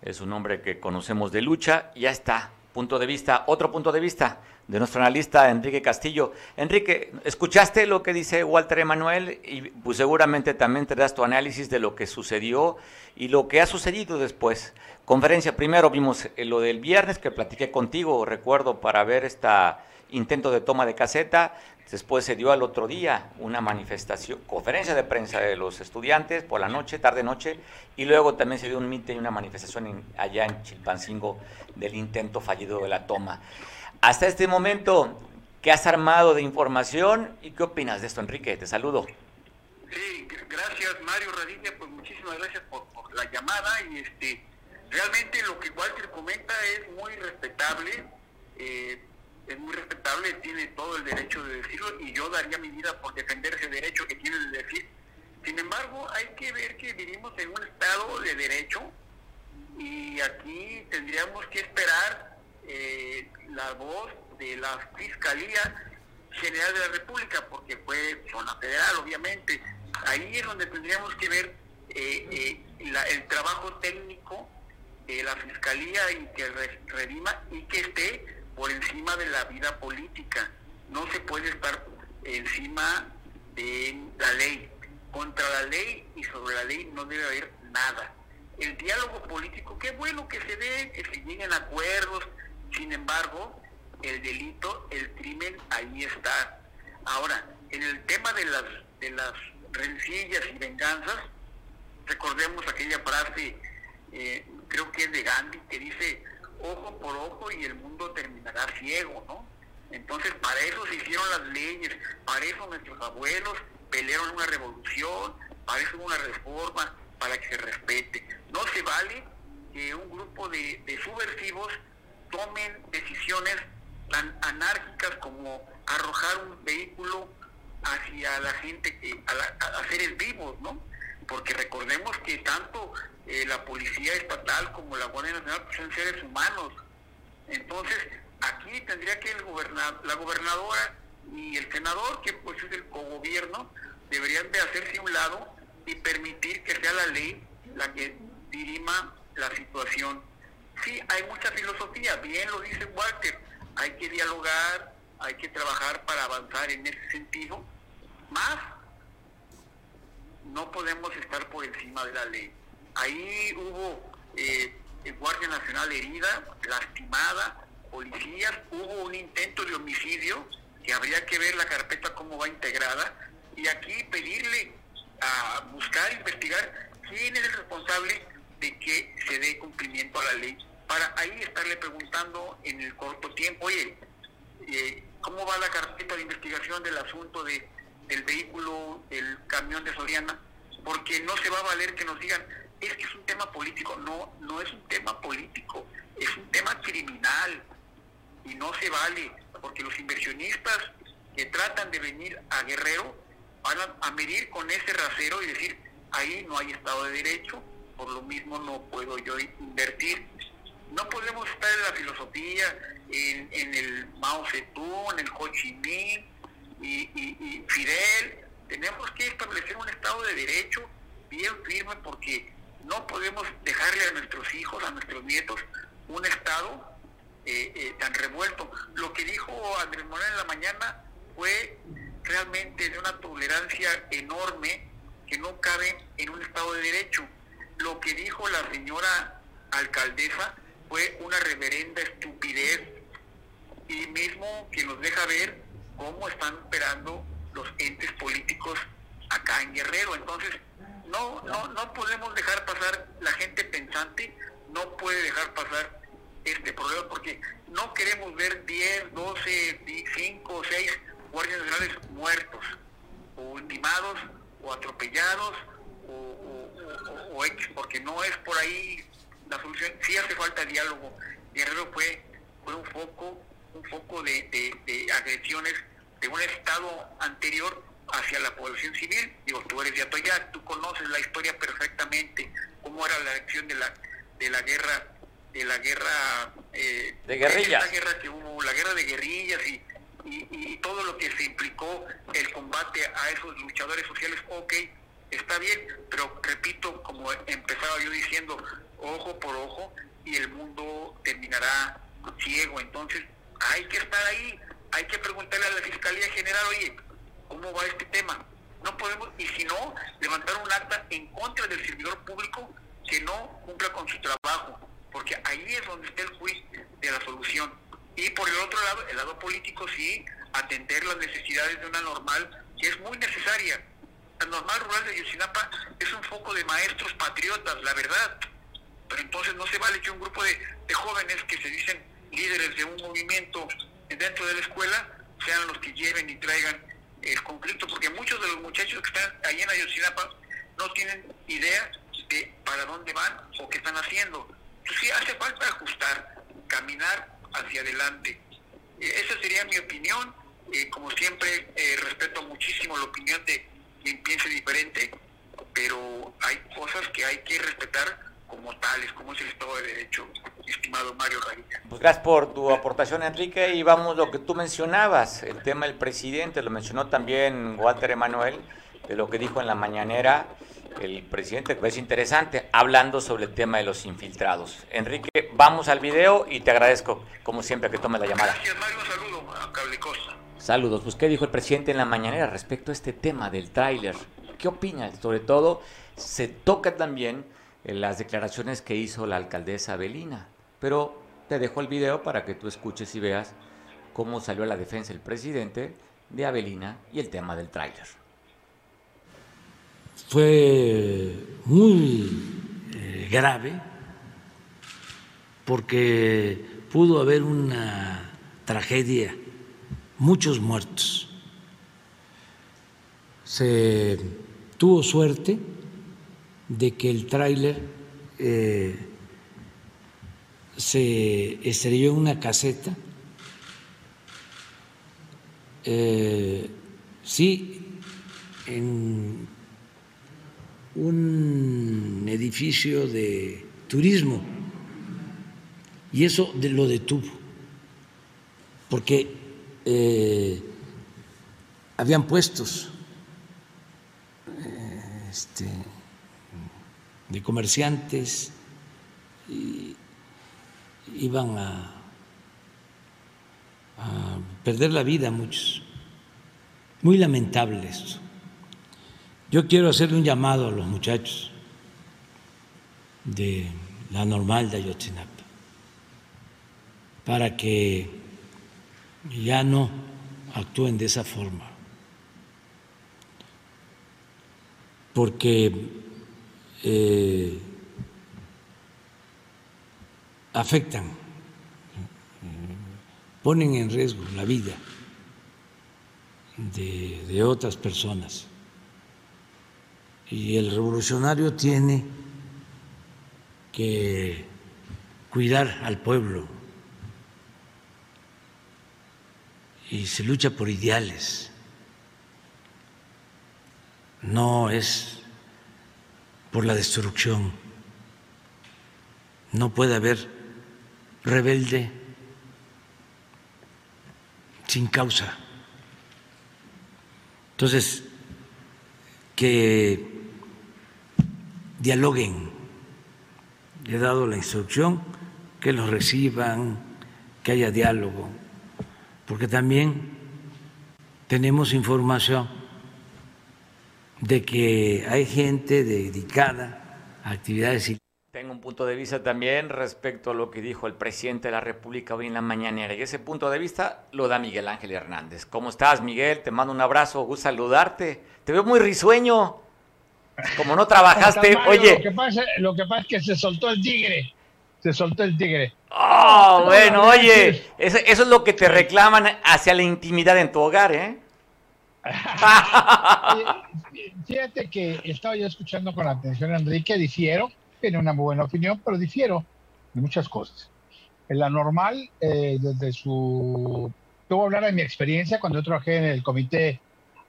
Es un hombre que conocemos de lucha. Ya está. Punto de vista, otro punto de vista de nuestro analista Enrique Castillo. Enrique, ¿escuchaste lo que dice Walter Emanuel? Y pues seguramente también te das tu análisis de lo que sucedió y lo que ha sucedido después. Conferencia, primero vimos eh, lo del viernes que platiqué contigo, recuerdo, para ver este intento de toma de caseta. Después se dio al otro día una manifestación, conferencia de prensa de los estudiantes por la noche, tarde-noche, y luego también se dio un mite y una manifestación allá en Chilpancingo del intento fallido de la toma. Hasta este momento, ¿qué has armado de información y qué opinas de esto, Enrique? Te saludo. Sí, gracias Mario Radilla, pues muchísimas gracias por, la llamada y este realmente lo que Walter comenta es muy respetable, eh, es muy respetable, tiene todo el derecho de decirlo y yo daría mi vida por defender ese derecho que tiene de decir. Sin embargo, hay que ver que vivimos en un estado de derecho y aquí tendríamos que esperar eh, la voz de la Fiscalía General de la República, porque fue zona federal, obviamente. Ahí es donde tendríamos que ver eh, eh, el trabajo técnico eh, la fiscalía y que redima y que esté por encima de la vida política. No se puede estar encima de la ley. Contra la ley y sobre la ley no debe haber nada. El diálogo político, qué bueno que se dé, que se lleguen acuerdos, sin embargo, el delito, el crimen, ahí está. Ahora, en el tema de las, de las rencillas y venganzas, recordemos aquella frase, eh, creo que es de Gandhi, que dice, ojo por ojo y el mundo terminará ciego, ¿no? Entonces, para eso se hicieron las leyes, para eso nuestros abuelos pelearon una revolución, para eso una reforma, para que se respete. No se vale que un grupo de, subversivos tomen decisiones tan anárquicas como arrojar un vehículo hacia la gente, a, a, seres vivos, ¿no? Porque recordemos que tanto eh, la policía estatal como la Guardia Nacional pues, son seres humanos. Entonces, aquí tendría que el la gobernadora y el senador, que pues es el cogobierno, deberían de hacerse un lado y permitir que sea la ley la que dirima la situación. Sí, hay mucha filosofía, bien lo dice Walter, hay que dialogar, hay que trabajar para avanzar en ese sentido, más no podemos estar por encima de la ley. Ahí hubo eh, Guardia Nacional herida, lastimada, policías, hubo un intento de homicidio, que habría que ver la carpeta cómo va integrada, y aquí pedirle a buscar, investigar quién es el responsable de que se dé cumplimiento a la ley, para ahí estarle preguntando en el corto tiempo, oye, eh, ¿cómo va la carpeta de investigación del asunto de, del vehículo, el camión de Soriana? Porque no se va a valer que nos digan, es que es un tema político, no, no es un tema político, es un tema criminal y no se vale, porque los inversionistas que tratan de venir a Guerrero van a, medir con ese rasero y decir, ahí no hay Estado de Derecho, por lo mismo no puedo yo invertir. No podemos estar en la filosofía, en, en el Mao Zedong, en el Ho Chi Minh y, y Fidel. Tenemos que establecer un Estado de Derecho bien firme porque no podemos dejarle a nuestros hijos, a nuestros nietos, un Estado eh, eh, tan revuelto. Lo que dijo Andrés Moreno en la mañana fue realmente de una tolerancia enorme que no cabe en un Estado de Derecho. Lo que dijo la señora alcaldesa fue una reverenda estupidez y mismo que nos deja ver cómo están operando los entes políticos acá en Guerrero. Entonces, no, no, no podemos dejar pasar la gente pensante, no puede dejar pasar este problema porque no queremos ver 10, 12, 5, 6 guardias nacionales muertos o ultimados o atropellados o, X, porque no es por ahí la solución. Sí hace falta diálogo. Guerrero fue, fue un foco, un foco de, de, de agresiones de un estado anterior hacia la población civil. Digo, tú eres de Atoyac, tú conoces la historia perfectamente, cómo era la acción de la, de la guerra, de la guerra... Eh, de guerrillas. La guerra que hubo, la guerra de guerrillas y, y, todo lo que se implicó el combate a esos luchadores sociales, ok, está bien, pero repito, como empezaba yo diciendo, ojo por ojo y el mundo terminará ciego. Entonces, hay que estar ahí, hay que preguntarle a la Fiscalía General, oye, cómo va este tema. No podemos, y si no, levantar un acta en contra del servidor público que no cumpla con su trabajo, porque ahí es donde está el juicio de la solución. Y por el otro lado, el lado político sí, atender las necesidades de una normal que es muy necesaria. La normal rural de Yosinapa es un foco de maestros patriotas, la verdad. Pero entonces no se vale que un grupo de, de jóvenes que se dicen líderes de un movimiento dentro de la escuela sean los que lleven y traigan el conflicto, porque muchos de los muchachos que están ahí en Ayotzinapa no tienen idea de para dónde van o qué están haciendo. Entonces sí hace falta ajustar, caminar hacia adelante. Eh, esa sería mi opinión. Eh, como siempre, eh, respeto muchísimo la opinión de quien piense diferente, pero hay cosas que hay que respetar como tales, como es el Estado de Derecho, estimado Mario Radilla. Pues gracias por tu aportación, Enrique, y vamos lo que tú mencionabas, el tema del presidente, lo mencionó también Walter Emanuel, de lo que dijo en la mañanera, el presidente, que es interesante, hablando sobre el tema de los infiltrados. Enrique, vamos al video y te agradezco, como siempre, que tome la llamada. Gracias, Mario. Saludo a Cablecosta. Saludos. Pues, ¿qué dijo el presidente en la mañanera respecto a este tema del tráiler? ¿Qué opina? Sobre todo, se toca también las declaraciones que hizo la alcaldesa Belina. Pero te dejo el video para que tú escuches y veas cómo salió a la defensa el presidente de Avelina y el tema del tráiler. Fue muy eh, grave porque pudo haber una tragedia, muchos muertos. Se tuvo suerte de que el tráiler eh, se estrelló en una caseta. Eh, sí, en un edificio de turismo y eso lo detuvo porque eh, habían puestos este, de comerciantes y iban a, perder la vida muchos. Muy lamentable esto. Yo quiero hacerle un llamado a los muchachos de la normal de Ayotzinapa para que ya no actúen de esa forma, porque eh, afectan, ponen en riesgo la vida de, de otras personas. Y el revolucionario tiene que cuidar al pueblo y se lucha por ideales, no es por la destrucción, no puede haber rebelde sin causa. Entonces, que dialoguen. He dado la instrucción que los reciban, que haya diálogo, porque también tenemos información de que hay gente dedicada a actividades tengo un punto de vista también respecto a lo que dijo el presidente de la República hoy en la mañanera. Y ese punto de vista lo da Miguel Ángel Hernández. ¿Cómo estás, Miguel? Te mando un abrazo, gusto saludarte. Te veo muy risueño. Como no trabajaste, oye. Lo que, pasa, lo que pasa es que se soltó el tigre. Se soltó el tigre. Oh, bueno, oye. Eso, eso es lo que te reclaman hacia la intimidad en tu hogar, ¿eh? Fíjate que estaba yo escuchando con atención a Enrique, difiero tiene una muy buena opinión, pero difiero de muchas cosas. En la normal, eh, desde su... Te voy a hablar de mi experiencia cuando yo trabajé en el comité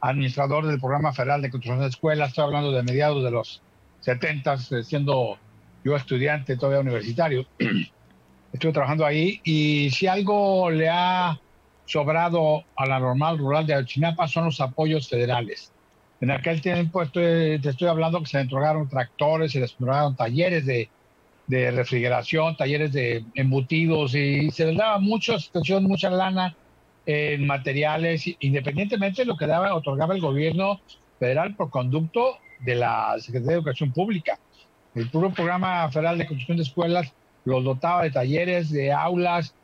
administrador del programa federal de construcción de escuelas, estoy hablando de mediados de los 70, eh, siendo yo estudiante todavía universitario. Estuve trabajando ahí y si algo le ha sobrado a la normal rural de Ayotzinapa son los apoyos federales. En aquel tiempo te estoy hablando que se entregaron tractores, se les entregaron talleres de, de refrigeración, talleres de embutidos y se les daba mucha situación, mucha lana en materiales, independientemente de lo que daba, otorgaba el gobierno federal por conducto de la Secretaría de Educación Pública. El puro programa federal de construcción de escuelas los dotaba de talleres, de aulas,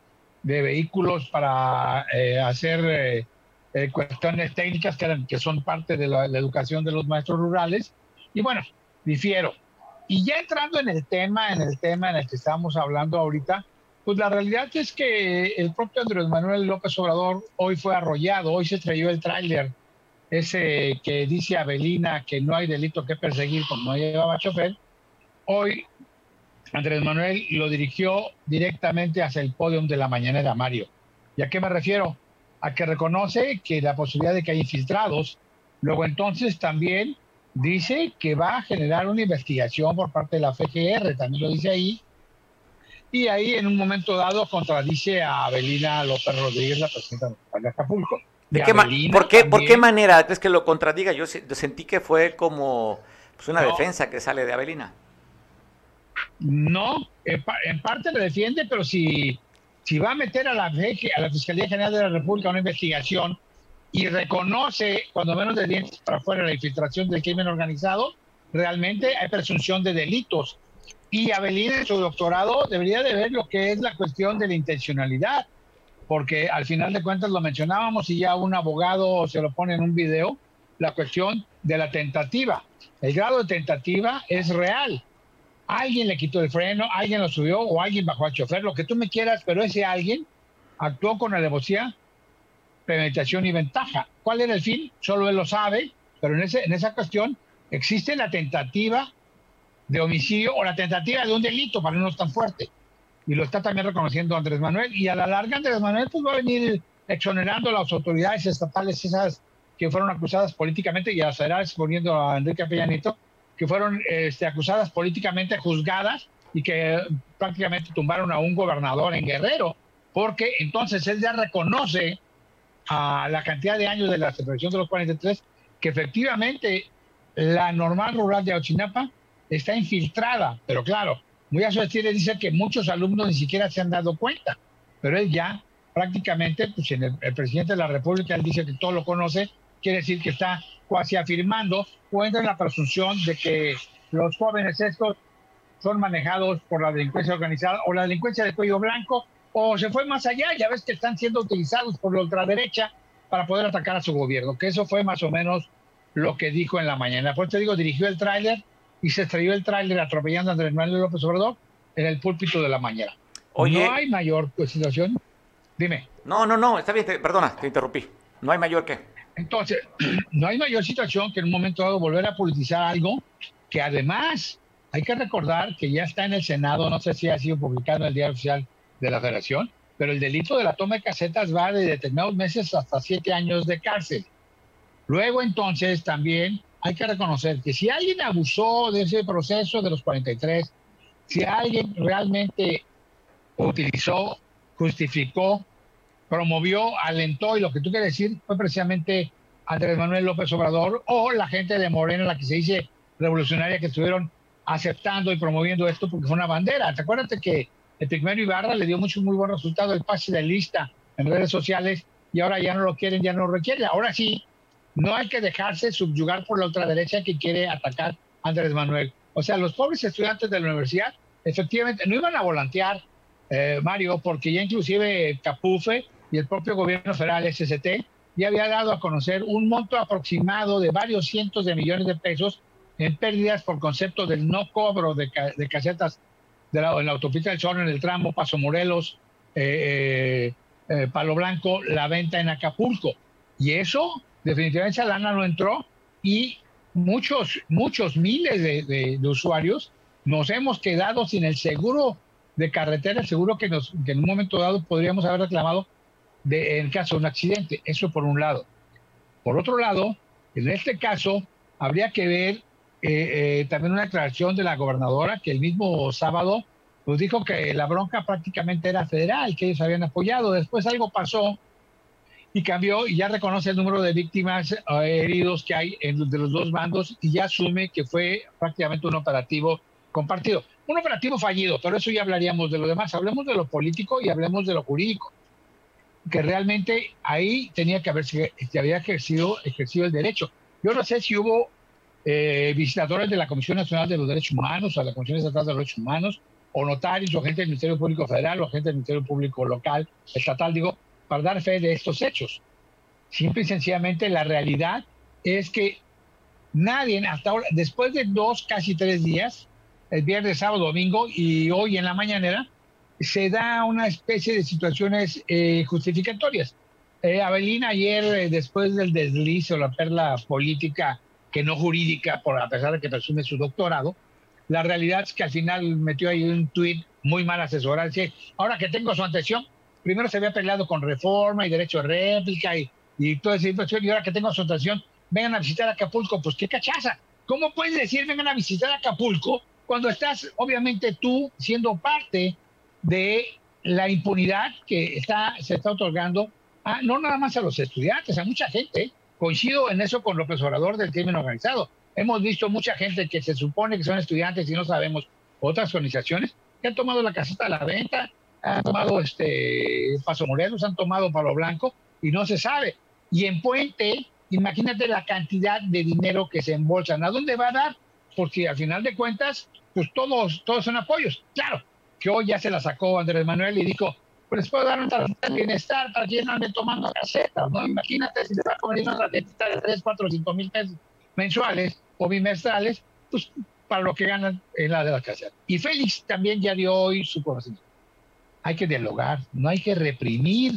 de vehículos para eh, hacer eh, eh, cuestiones técnicas que, son parte de la, educación de los maestros rurales. Y bueno, difiero. Y ya entrando en el tema, en el tema en el que estamos hablando ahorita, pues la realidad es que el propio Andrés Manuel López Obrador hoy fue arrollado, hoy se trayó el tráiler, ese que dice Avelina que no hay delito que perseguir como no llevaba chofer, hoy Andrés Manuel lo dirigió directamente hacia el podio de la mañanera, Mario. ¿Y a qué me refiero? A que reconoce que la posibilidad de que haya infiltrados, luego entonces también dice que va a generar una investigación por parte de la FGR, también lo dice ahí, y ahí en un momento dado contradice a Abelina López Rodríguez, la presidenta de Acapulco. ¿De qué ¿Por, qué, ¿Por qué manera es que lo contradiga? Yo sentí que fue como Pues una defensa que sale de Avelina. No, en, parte le defiende, pero si, si va a meter a la, a la Fiscalía General de la República una investigación y reconoce, cuando menos de dientes para afuera, la infiltración del crimen organizado, realmente hay presunción de delitos. Y Avelina en su doctorado debería de ver lo que es la cuestión de la intencionalidad, porque al final de cuentas lo mencionábamos y ya un abogado se lo pone en un video, la cuestión de la tentativa. El grado de tentativa es real. Alguien le quitó el freno, alguien lo subió o alguien bajó al chofer, lo que tú me quieras, pero ese alguien actuó con alevosía, premeditación y ventaja. ¿Cuál era el fin? Solo él lo sabe, pero en, ese, en esa cuestión existe la tentativa de homicidio o la tentativa de un delito, para no es tan fuerte. Y lo está también reconociendo Andrés Manuel. Y a la larga Andrés Manuel pues, va a venir exonerando a las autoridades estatales, esas que fueron acusadas políticamente, y a será exponiendo a Enrique Peñanito, que fueron este, acusadas políticamente, juzgadas, y que prácticamente tumbaron a un gobernador en Guerrero, porque entonces él ya reconoce a la cantidad de años de la separación de los 43, que efectivamente la normal rural de Ochinapa está infiltrada, pero claro, muy a su estilo dice que muchos alumnos ni siquiera se han dado cuenta, pero él ya prácticamente, pues en el, presidente de la República, él dice que todo lo conoce, quiere decir que está casi afirmando o entra en la presunción de que los jóvenes estos son manejados por la delincuencia organizada o la delincuencia de cuello blanco o se fue más allá, ya ves que están siendo utilizados por la ultraderecha para poder atacar a su gobierno, que eso fue más o menos lo que dijo en la mañana. Por eso digo, dirigió el tráiler y se estrelló el tráiler atropellando a Andrés Manuel López Obrador en el púlpito de la mañana. Oye, no hay mayor situación. Dime. No, no, no, está bien, perdona, te interrumpí. No hay mayor que. Entonces, no hay mayor situación que en un momento dado volver a politizar algo que además hay que recordar que ya está en el Senado, no sé si ha sido publicado en el Diario Oficial de la Federación, pero el delito de la toma de casetas va de determinados meses hasta siete años de cárcel. Luego entonces también hay que reconocer que si alguien abusó de ese proceso de los 43, si alguien realmente utilizó, justificó, promovió, alentó y lo que tú quieres decir fue precisamente Andrés Manuel López Obrador o la gente de Morena, la que se dice revolucionaria, que estuvieron aceptando y promoviendo esto porque fue una bandera. Te acuerdas que el primero Ibarra le dio mucho muy buen resultado el pase de lista en redes sociales y ahora ya no lo quieren, ya no lo requieren. Ahora sí, no hay que dejarse subyugar por la ultraderecha que quiere atacar Andrés Manuel. O sea, los pobres estudiantes de la universidad efectivamente no iban a volantear, eh, Mario, porque ya inclusive Capufe y el propio gobierno federal SST ya había dado a conocer un monto aproximado de varios cientos de millones de pesos en pérdidas por concepto del no cobro de, casetas de la, en la autopista del Sol, en el tramo Paso Morelos, eh, eh, Palo Blanco, la venta en Acapulco. Y eso definitivamente esa lana no entró y muchos, muchos miles de, usuarios nos hemos quedado sin el seguro de carretera, el seguro que, nos, que en un momento dado podríamos haber reclamado de, en caso de un accidente. Eso por un lado. Por otro lado, en este caso, habría que ver eh, eh, también una declaración de la gobernadora que el mismo sábado nos dijo que la bronca prácticamente era federal, que ellos habían apoyado. Después algo pasó y cambió y ya reconoce el número de víctimas eh, heridos que hay en, de los dos bandos y ya asume que fue prácticamente un operativo compartido. Un operativo fallido, pero eso ya hablaríamos de lo demás. Hablemos de lo político y hablemos de lo jurídico. Que realmente ahí tenía que haberse, que había ejercido, ejercido el derecho. Yo no sé si hubo eh, visitadores de la Comisión Nacional de los Derechos Humanos o de la Comisión Estatal de los Derechos Humanos, o notarios, o gente del Ministerio Público Federal, o gente del Ministerio Público Local, estatal, digo, para dar fe de estos hechos. Simple y sencillamente la realidad es que nadie hasta ahora, después de dos, casi tres días, el viernes, sábado, domingo y hoy en la mañanera, se da una especie de situaciones eh, justificatorias. Eh, Avelina ayer, eh, después del desliz o la perla política, que no jurídica, por, a pesar de que presume su doctorado, la realidad es que al final metió ahí un tuit muy mal asesorado. Dice, ahora que tengo su atención, primero se había peleado con reforma y derecho de réplica y, y toda esa situación, y ahora que tengo asociación, vengan a visitar Acapulco, pues qué cachaza. ¿Cómo puedes decir vengan a visitar Acapulco cuando estás, obviamente, tú siendo parte de la impunidad que está, se está otorgando a, no nada más a los estudiantes, a mucha gente? Coincido en eso con López Obrador del crimen organizado. hemos visto mucha gente que se supone que son estudiantes y no sabemos otras organizaciones que han tomado la caseta a la venta, han tomado este Paso Morelos, han tomado Palo Blanco y no se sabe. Y en Puente, imagínate la cantidad de dinero que se embolsan. ¿A dónde va a dar? Porque al final de cuentas, pues todos, todos son apoyos. Claro, que hoy ya se la sacó Andrés Manuel y dijo, pues les puedo dar un tarjeta de bienestar para que no anden tomando casetas, ¿no? Imagínate si le va a comer una tarjetita de 3, 4, 5 mil pesos mensuales o bimestrales, pues para lo que ganan en la de la casa. Y Félix también ya dio hoy su conocimiento. Hay que dialogar, no hay que reprimir.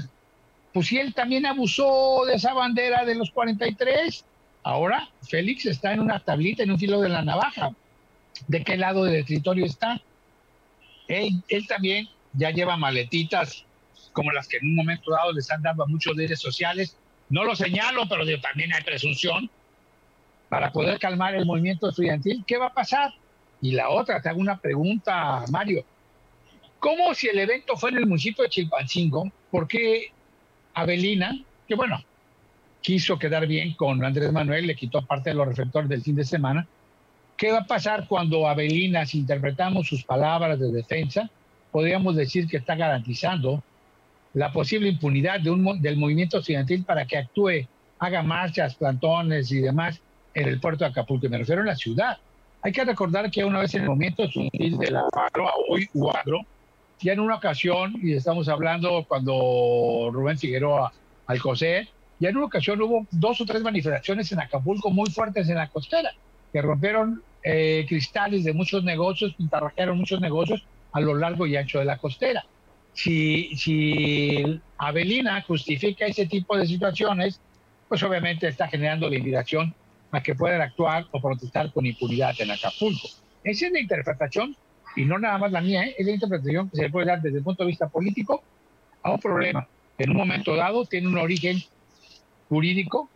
Pues si él también abusó de esa bandera de los 43, ahora Félix está en una tablita, en un filo de la navaja. ¿De qué lado del territorio está? Él, también ya lleva maletitas como las que en un momento dado les han dado a muchos líderes sociales. No lo señalo, pero también hay presunción para poder calmar el movimiento estudiantil. ¿Qué va a pasar? Y la otra, te hago una pregunta, Mario. ¿Cómo si el evento fue en el municipio de Chilpancingo, por qué Avelina, que bueno, quiso quedar bien con Andrés Manuel, le quitó parte de los reflectores del fin de semana, ¿qué va a pasar cuando Avelina, si interpretamos sus palabras de defensa, podríamos decir que está garantizando la posible impunidad de un, del movimiento estudiantil para que actúe, haga marchas, plantones y demás en el puerto de Acapulco. Me refiero a la ciudad. Hay que recordar que una vez en el movimiento estudiantil de la Agro, hoy UAGRO, ya en una ocasión, y estamos hablando cuando Rubén Figueroa Alcocer, ya en una ocasión hubo dos o tres manifestaciones en Acapulco muy fuertes en la costera, que rompieron eh, cristales de muchos negocios, pintarrajearon muchos negocios a lo largo y ancho de la costera. Si, si Avelina justifica ese tipo de situaciones, pues obviamente está generando la invitación a que puedan actuar o protestar con impunidad en Acapulco. Esa es la interpretación, y no nada más la mía, ¿eh? es la interpretación que se le puede dar desde el punto de vista político a un problema que en un momento dado tiene un origen jurídico,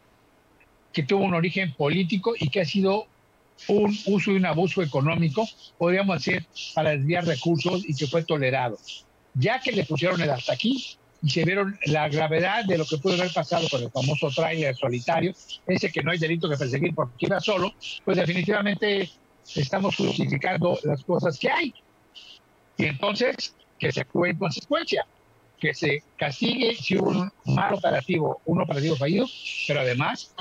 que tuvo un origen político y que ha sido un uso y un abuso económico, podríamos decir, para desviar recursos y que fue tolerado. Ya que le pusieron el hasta aquí y se vieron la gravedad de lo que pudo haber pasado con el famoso trailer solitario, ese que no hay delito que perseguir porque iba solo, pues definitivamente estamos justificando las cosas que hay. Y entonces, que se actúe en consecuencia, que se castigue si hubo un mal operativo, un operativo fallido, pero además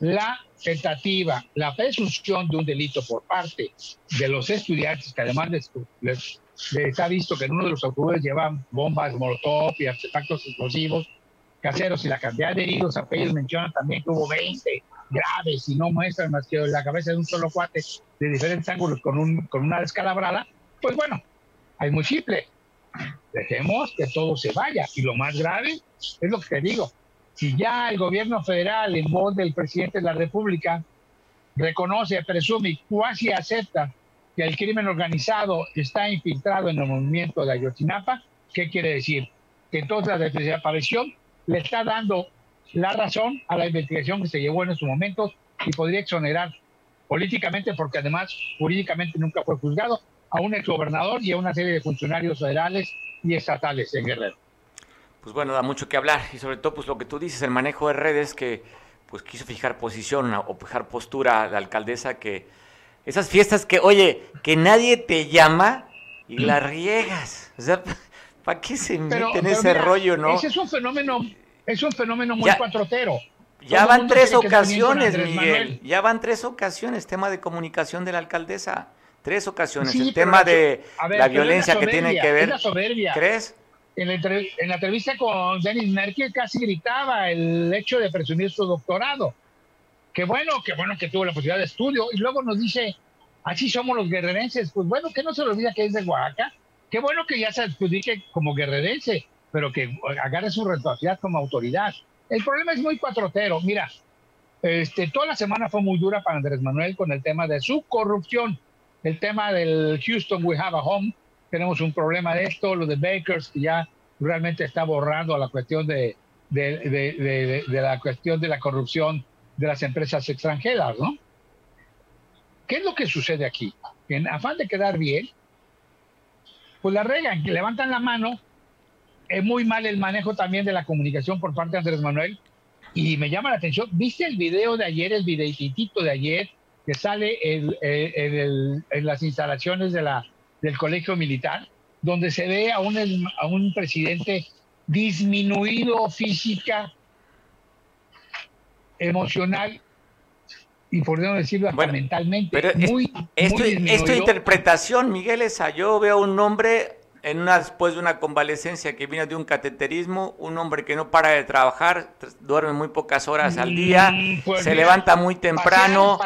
la tentativa, la presunción de un delito por parte de los estudiantes, que además les, les, está visto que en uno de los autobuses llevan bombas molotov y artefactos explosivos caseros y la cantidad de heridos, ellos mencionan también que hubo 20 graves y no muestran más que la cabeza de un solo cuate de diferentes ángulos con, un, con una descalabrada, pues bueno, hay muy simple. Dejemos que todo se vaya. Y lo más grave es lo que te digo, si ya el gobierno federal, en voz del presidente de la República, reconoce, presume y cuasi acepta que el crimen organizado está infiltrado en el movimiento de Ayotzinapa, ¿qué quiere decir? Que entonces la desaparición le está dando la razón a la investigación que se llevó en esos momentos y podría exonerar políticamente, porque además jurídicamente nunca fue juzgado, a un exgobernador y a una serie de funcionarios federales y estatales en Guerrero pues bueno, da mucho que hablar y sobre todo pues lo que tú dices, el manejo de redes que pues quiso fijar posición o fijar postura a la alcaldesa que esas fiestas que, oye, que nadie te llama y la riegas. O sea, ¿para qué se mete en ese rollo, no? Ese es un fenómeno, es un fenómeno muy cuatrotero. Ya van tres ocasiones, Miguel. Ya van tres ocasiones, tema de comunicación de la alcaldesa. Tres ocasiones. el tema de la violencia que tiene que ver. ¿Crees? En la, en la entrevista con Denis Merkel casi gritaba el hecho de presumir su doctorado. Qué bueno, qué bueno que tuvo la posibilidad de estudio. Y luego nos dice, así somos los guerrerenses. Pues bueno, que no se le olvida que es de Oaxaca. Qué bueno que ya se adjudique como guerrerense, pero que agarre su responsabilidad como autoridad. El problema es muy cuatrotero. Mira, este, toda la semana fue muy dura para Andrés Manuel con el tema de su corrupción. El tema del Houston We Have a Home, tenemos un problema de esto, lo de Bakers, que ya realmente está borrando la cuestión de, de, la cuestión de la corrupción de las empresas extranjeras, ¿no? ¿Qué es lo que sucede aquí? En afán de quedar bien, pues la regan, que levantan la mano, es muy mal el manejo también de la comunicación por parte de Andrés Manuel, y me llama la atención, ¿viste el video de ayer, el videitito de ayer, que sale en, en, las instalaciones de la, del colegio militar, donde se ve a un, a un presidente disminuido física, emocional y por no decirlo mentalmente. Pero muy, esto, esta interpretación, Miguel, esa, yo veo un hombre en una, después de una convalecencia que viene de un cateterismo, un hombre que no para de trabajar, duerme muy pocas horas al día, mm, pues se levanta muy temprano,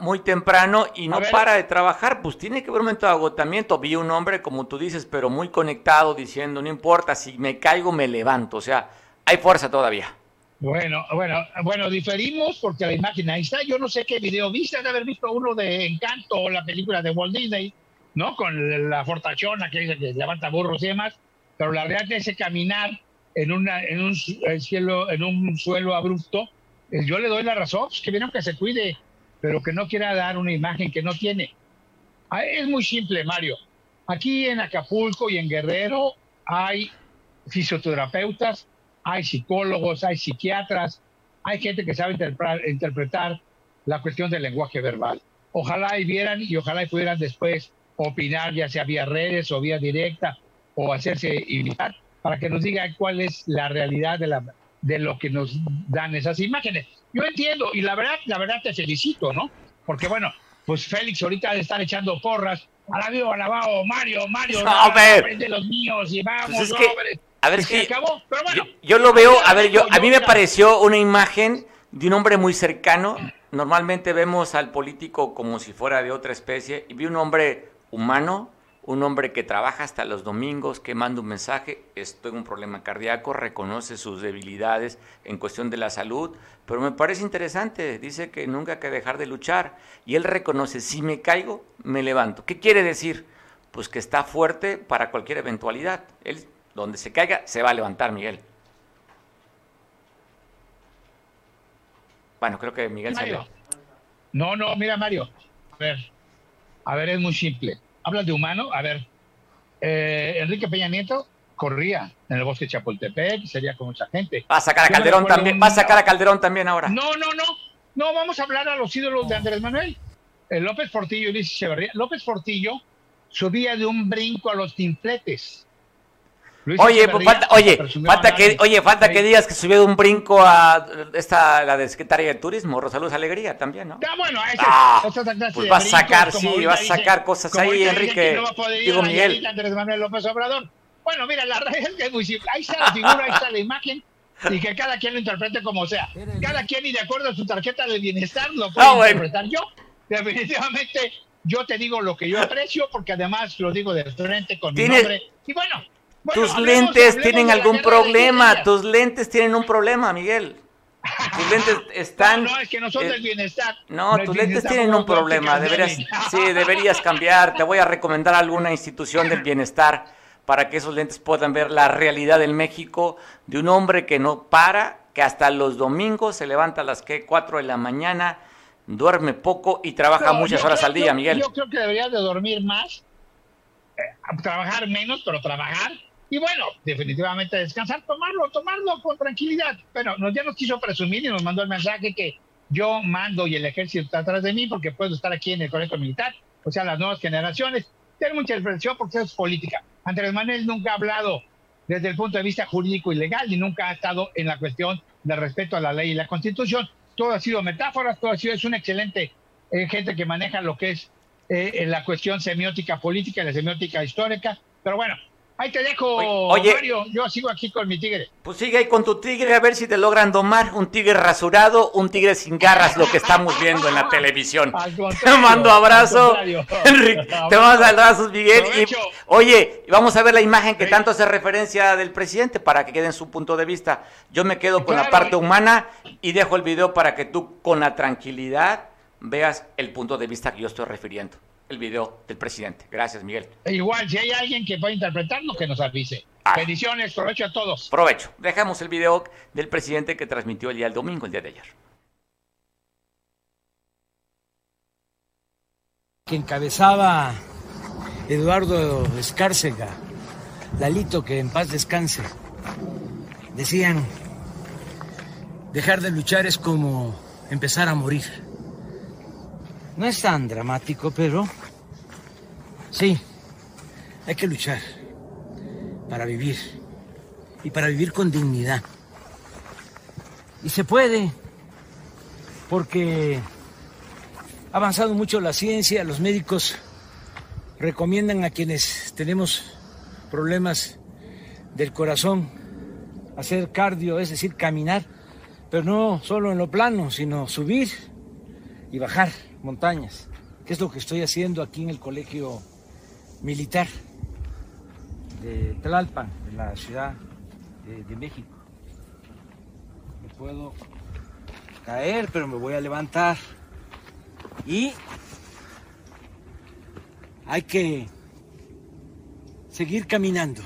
muy temprano y no para de trabajar, pues tiene que haber un momento de agotamiento. Vi un hombre, como tú dices, pero muy conectado, diciendo, no importa, si me caigo, me levanto. O sea, hay fuerza todavía. Bueno, bueno, bueno, diferimos porque la imagen ahí está. Yo no sé qué video viste, de haber visto uno de Encanto o la película de Walt Disney ¿no? Con la fortachona que, que levanta burros y demás, pero la realidad es caminar en, en un cielo, en un suelo abrupto, eh, yo le doy la razón, pues, que vieron que se cuide, pero que no quiera dar una imagen que no tiene. Ah, es muy simple, Mario. Aquí en Acapulco y en Guerrero hay fisioterapeutas, hay psicólogos, hay psiquiatras, hay gente que sabe interpretar, interpretar la cuestión del lenguaje verbal. Ojalá y vieran y ojalá y pudieran después opinar, ya sea vía redes o vía directa, o hacerse invitar, para que nos diga cuál es la realidad de, la, de lo que nos dan esas imágenes. Yo entiendo, y la verdad, la verdad te felicito, ¿no? Porque bueno, pues Félix ahorita le están echando porras. Alabado, alabado, Mario, Mario, no, de los míos y vamos, pues a ver, que yo, lo veo, a ver, yo a mí me pareció una imagen de un hombre muy cercano. Normalmente vemos al político como si fuera de otra especie y vi un hombre humano, un hombre que trabaja hasta los domingos, que manda un mensaje, estoy en un problema cardíaco, reconoce sus debilidades en cuestión de la salud, pero me parece interesante, dice que nunca hay que dejar de luchar y él reconoce, si me caigo, me levanto. ¿Qué quiere decir? Pues que está fuerte para cualquier eventualidad. Él, donde se caiga, se va a levantar, Miguel. Bueno, creo que Miguel salió. No, no, mira Mario, a ver, a ver, es muy simple. Hablas de humano, a ver, eh, Enrique Peña Nieto corría en el bosque de Chapultepec, sería con mucha gente. Va a sacar a Calderón también, va a sacar a Calderón también ahora. No, no, no, no, vamos a hablar a los ídolos de Andrés Manuel. El López Portillo, Luis Echeverría. López Portillo subía de un brinco a los oye, pues falta, oye, falta que, oye, falta que digas que subió de un brinco a esta, la de secretaria de Turismo, Rosaluz Alegría también, ¿no? Ya, bueno, esa, ah, pues vas a sacar, sí, vas a sacar cosas ahí, Enrique. No va a poder Digo, Miguel. Andrés Manuel López Obrador. Bueno, mira, la realidad es que. Ahí está la figura, ahí está la imagen y que cada quien lo interprete como sea. Cada quien y de acuerdo a su tarjeta de bienestar lo puede ah, interpretar. Yo, definitivamente, yo te digo lo que yo aprecio porque además lo digo de frente con mi nombre. Y bueno, tus lentes tienen algún problema, tus lentes tienen un problema, Miguel. Tus lentes están... No, es que no son del bienestar. No, tus lentes tienen un problema, deberías, sí, deberías cambiar. Te voy a recomendar alguna institución del bienestar para que esos lentes puedan ver la realidad del México de un hombre que no para, que hasta los domingos se levanta a las que 4 de la mañana, duerme poco y trabaja muchas horas al día, Miguel. Yo creo que deberías de dormir más, eh, trabajar menos, pero trabajar y bueno, definitivamente descansar, tomarlo, tomarlo con tranquilidad. Bueno, nos, ya nos quiso presumir y nos mandó el mensaje que yo mando y el ejército está atrás de mí porque puedo estar aquí en el colegio militar, o sea, las nuevas generaciones. Tiene mucha expresión porque es política. Andrés Manuel nunca ha hablado desde el punto de vista jurídico y legal y nunca ha estado en la cuestión de respeto a la ley y la constitución. Todo ha sido metáforas, todo ha sido, es un excelente eh, gente que maneja lo que es eh, la cuestión semiótica política y la semiótica histórica. Pero bueno, Ahí te dejo, Oye, Mario. Yo sigo aquí con mi tigre. Pues sigue ahí con tu tigre a ver si te logran domar. Un tigre rasurado, un tigre sin garras, lo que estamos viendo en la televisión. Te mando abrazo, Enrique. Te mando abrazos, Miguel. Y, oye, vamos a ver la imagen que tanto hace referencia del presidente para que quede en su punto de vista. Yo me quedo con la parte humana y dejo el video para que tú, con la tranquilidad, veas el punto de vista que yo estoy refiriendo el video del presidente. Gracias, Miguel. E igual, si hay alguien que pueda interpretarlo, que nos avise. Ah. Bendiciones, provecho a todos. Provecho. Dejamos el video del presidente que transmitió el día del domingo, el día de ayer. Que encabezaba Eduardo Escárcega, Lalito, que en paz descanse. Decían, dejar de luchar es como empezar a morir No es tan dramático, pero sí, hay que luchar para vivir y para vivir con dignidad. Y se puede, porque ha avanzado mucho la ciencia, los médicos recomiendan a quienes tenemos problemas del corazón hacer cardio, es decir, caminar, pero no solo en lo plano, sino subir y bajar montañas, que es lo que estoy haciendo aquí en el colegio militar de Tlalpan, de la Ciudad de, de México. Me puedo caer, pero me voy a levantar. Y hay que seguir caminando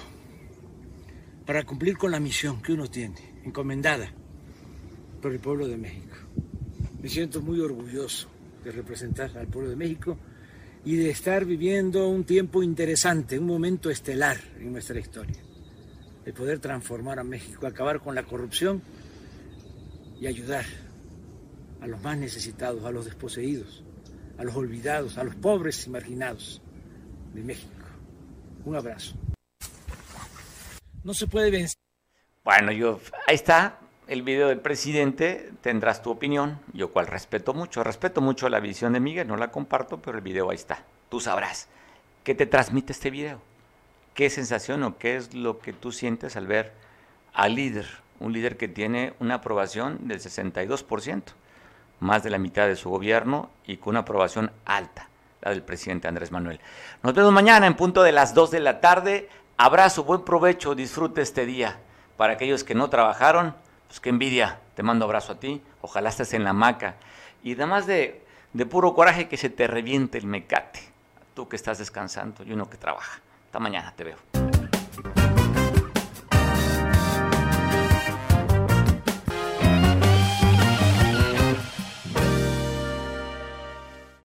para cumplir con la misión que uno tiene, encomendada por el pueblo de México. Me siento muy orgulloso de representar al pueblo de México y de estar viviendo un tiempo interesante, un momento estelar en nuestra historia, de poder transformar a México, acabar con la corrupción y ayudar a los más necesitados, a los desposeídos, a los olvidados, a los pobres y marginados de México. Un abrazo. No se puede vencer. Bueno, yo, ahí está el video del presidente, tendrás tu opinión, yo cual respeto mucho, respeto mucho la visión de Miguel, no la comparto, pero el video ahí está, tú sabrás. ¿Qué te transmite este video? ¿Qué sensación o qué es lo que tú sientes al ver al líder, un líder que tiene una aprobación del 62%, más de la mitad de su gobierno y con una aprobación alta, la del presidente Andrés Manuel? Nos vemos mañana en punto de las 2 de la tarde. Abrazo, buen provecho, disfrute este día. Para aquellos que no trabajaron, pues qué envidia. Te mando abrazo a ti. Ojalá estés en la hamaca. Y además de, de puro coraje que se te reviente el mecate. Tú que estás descansando y uno que trabaja. Hasta mañana, te veo.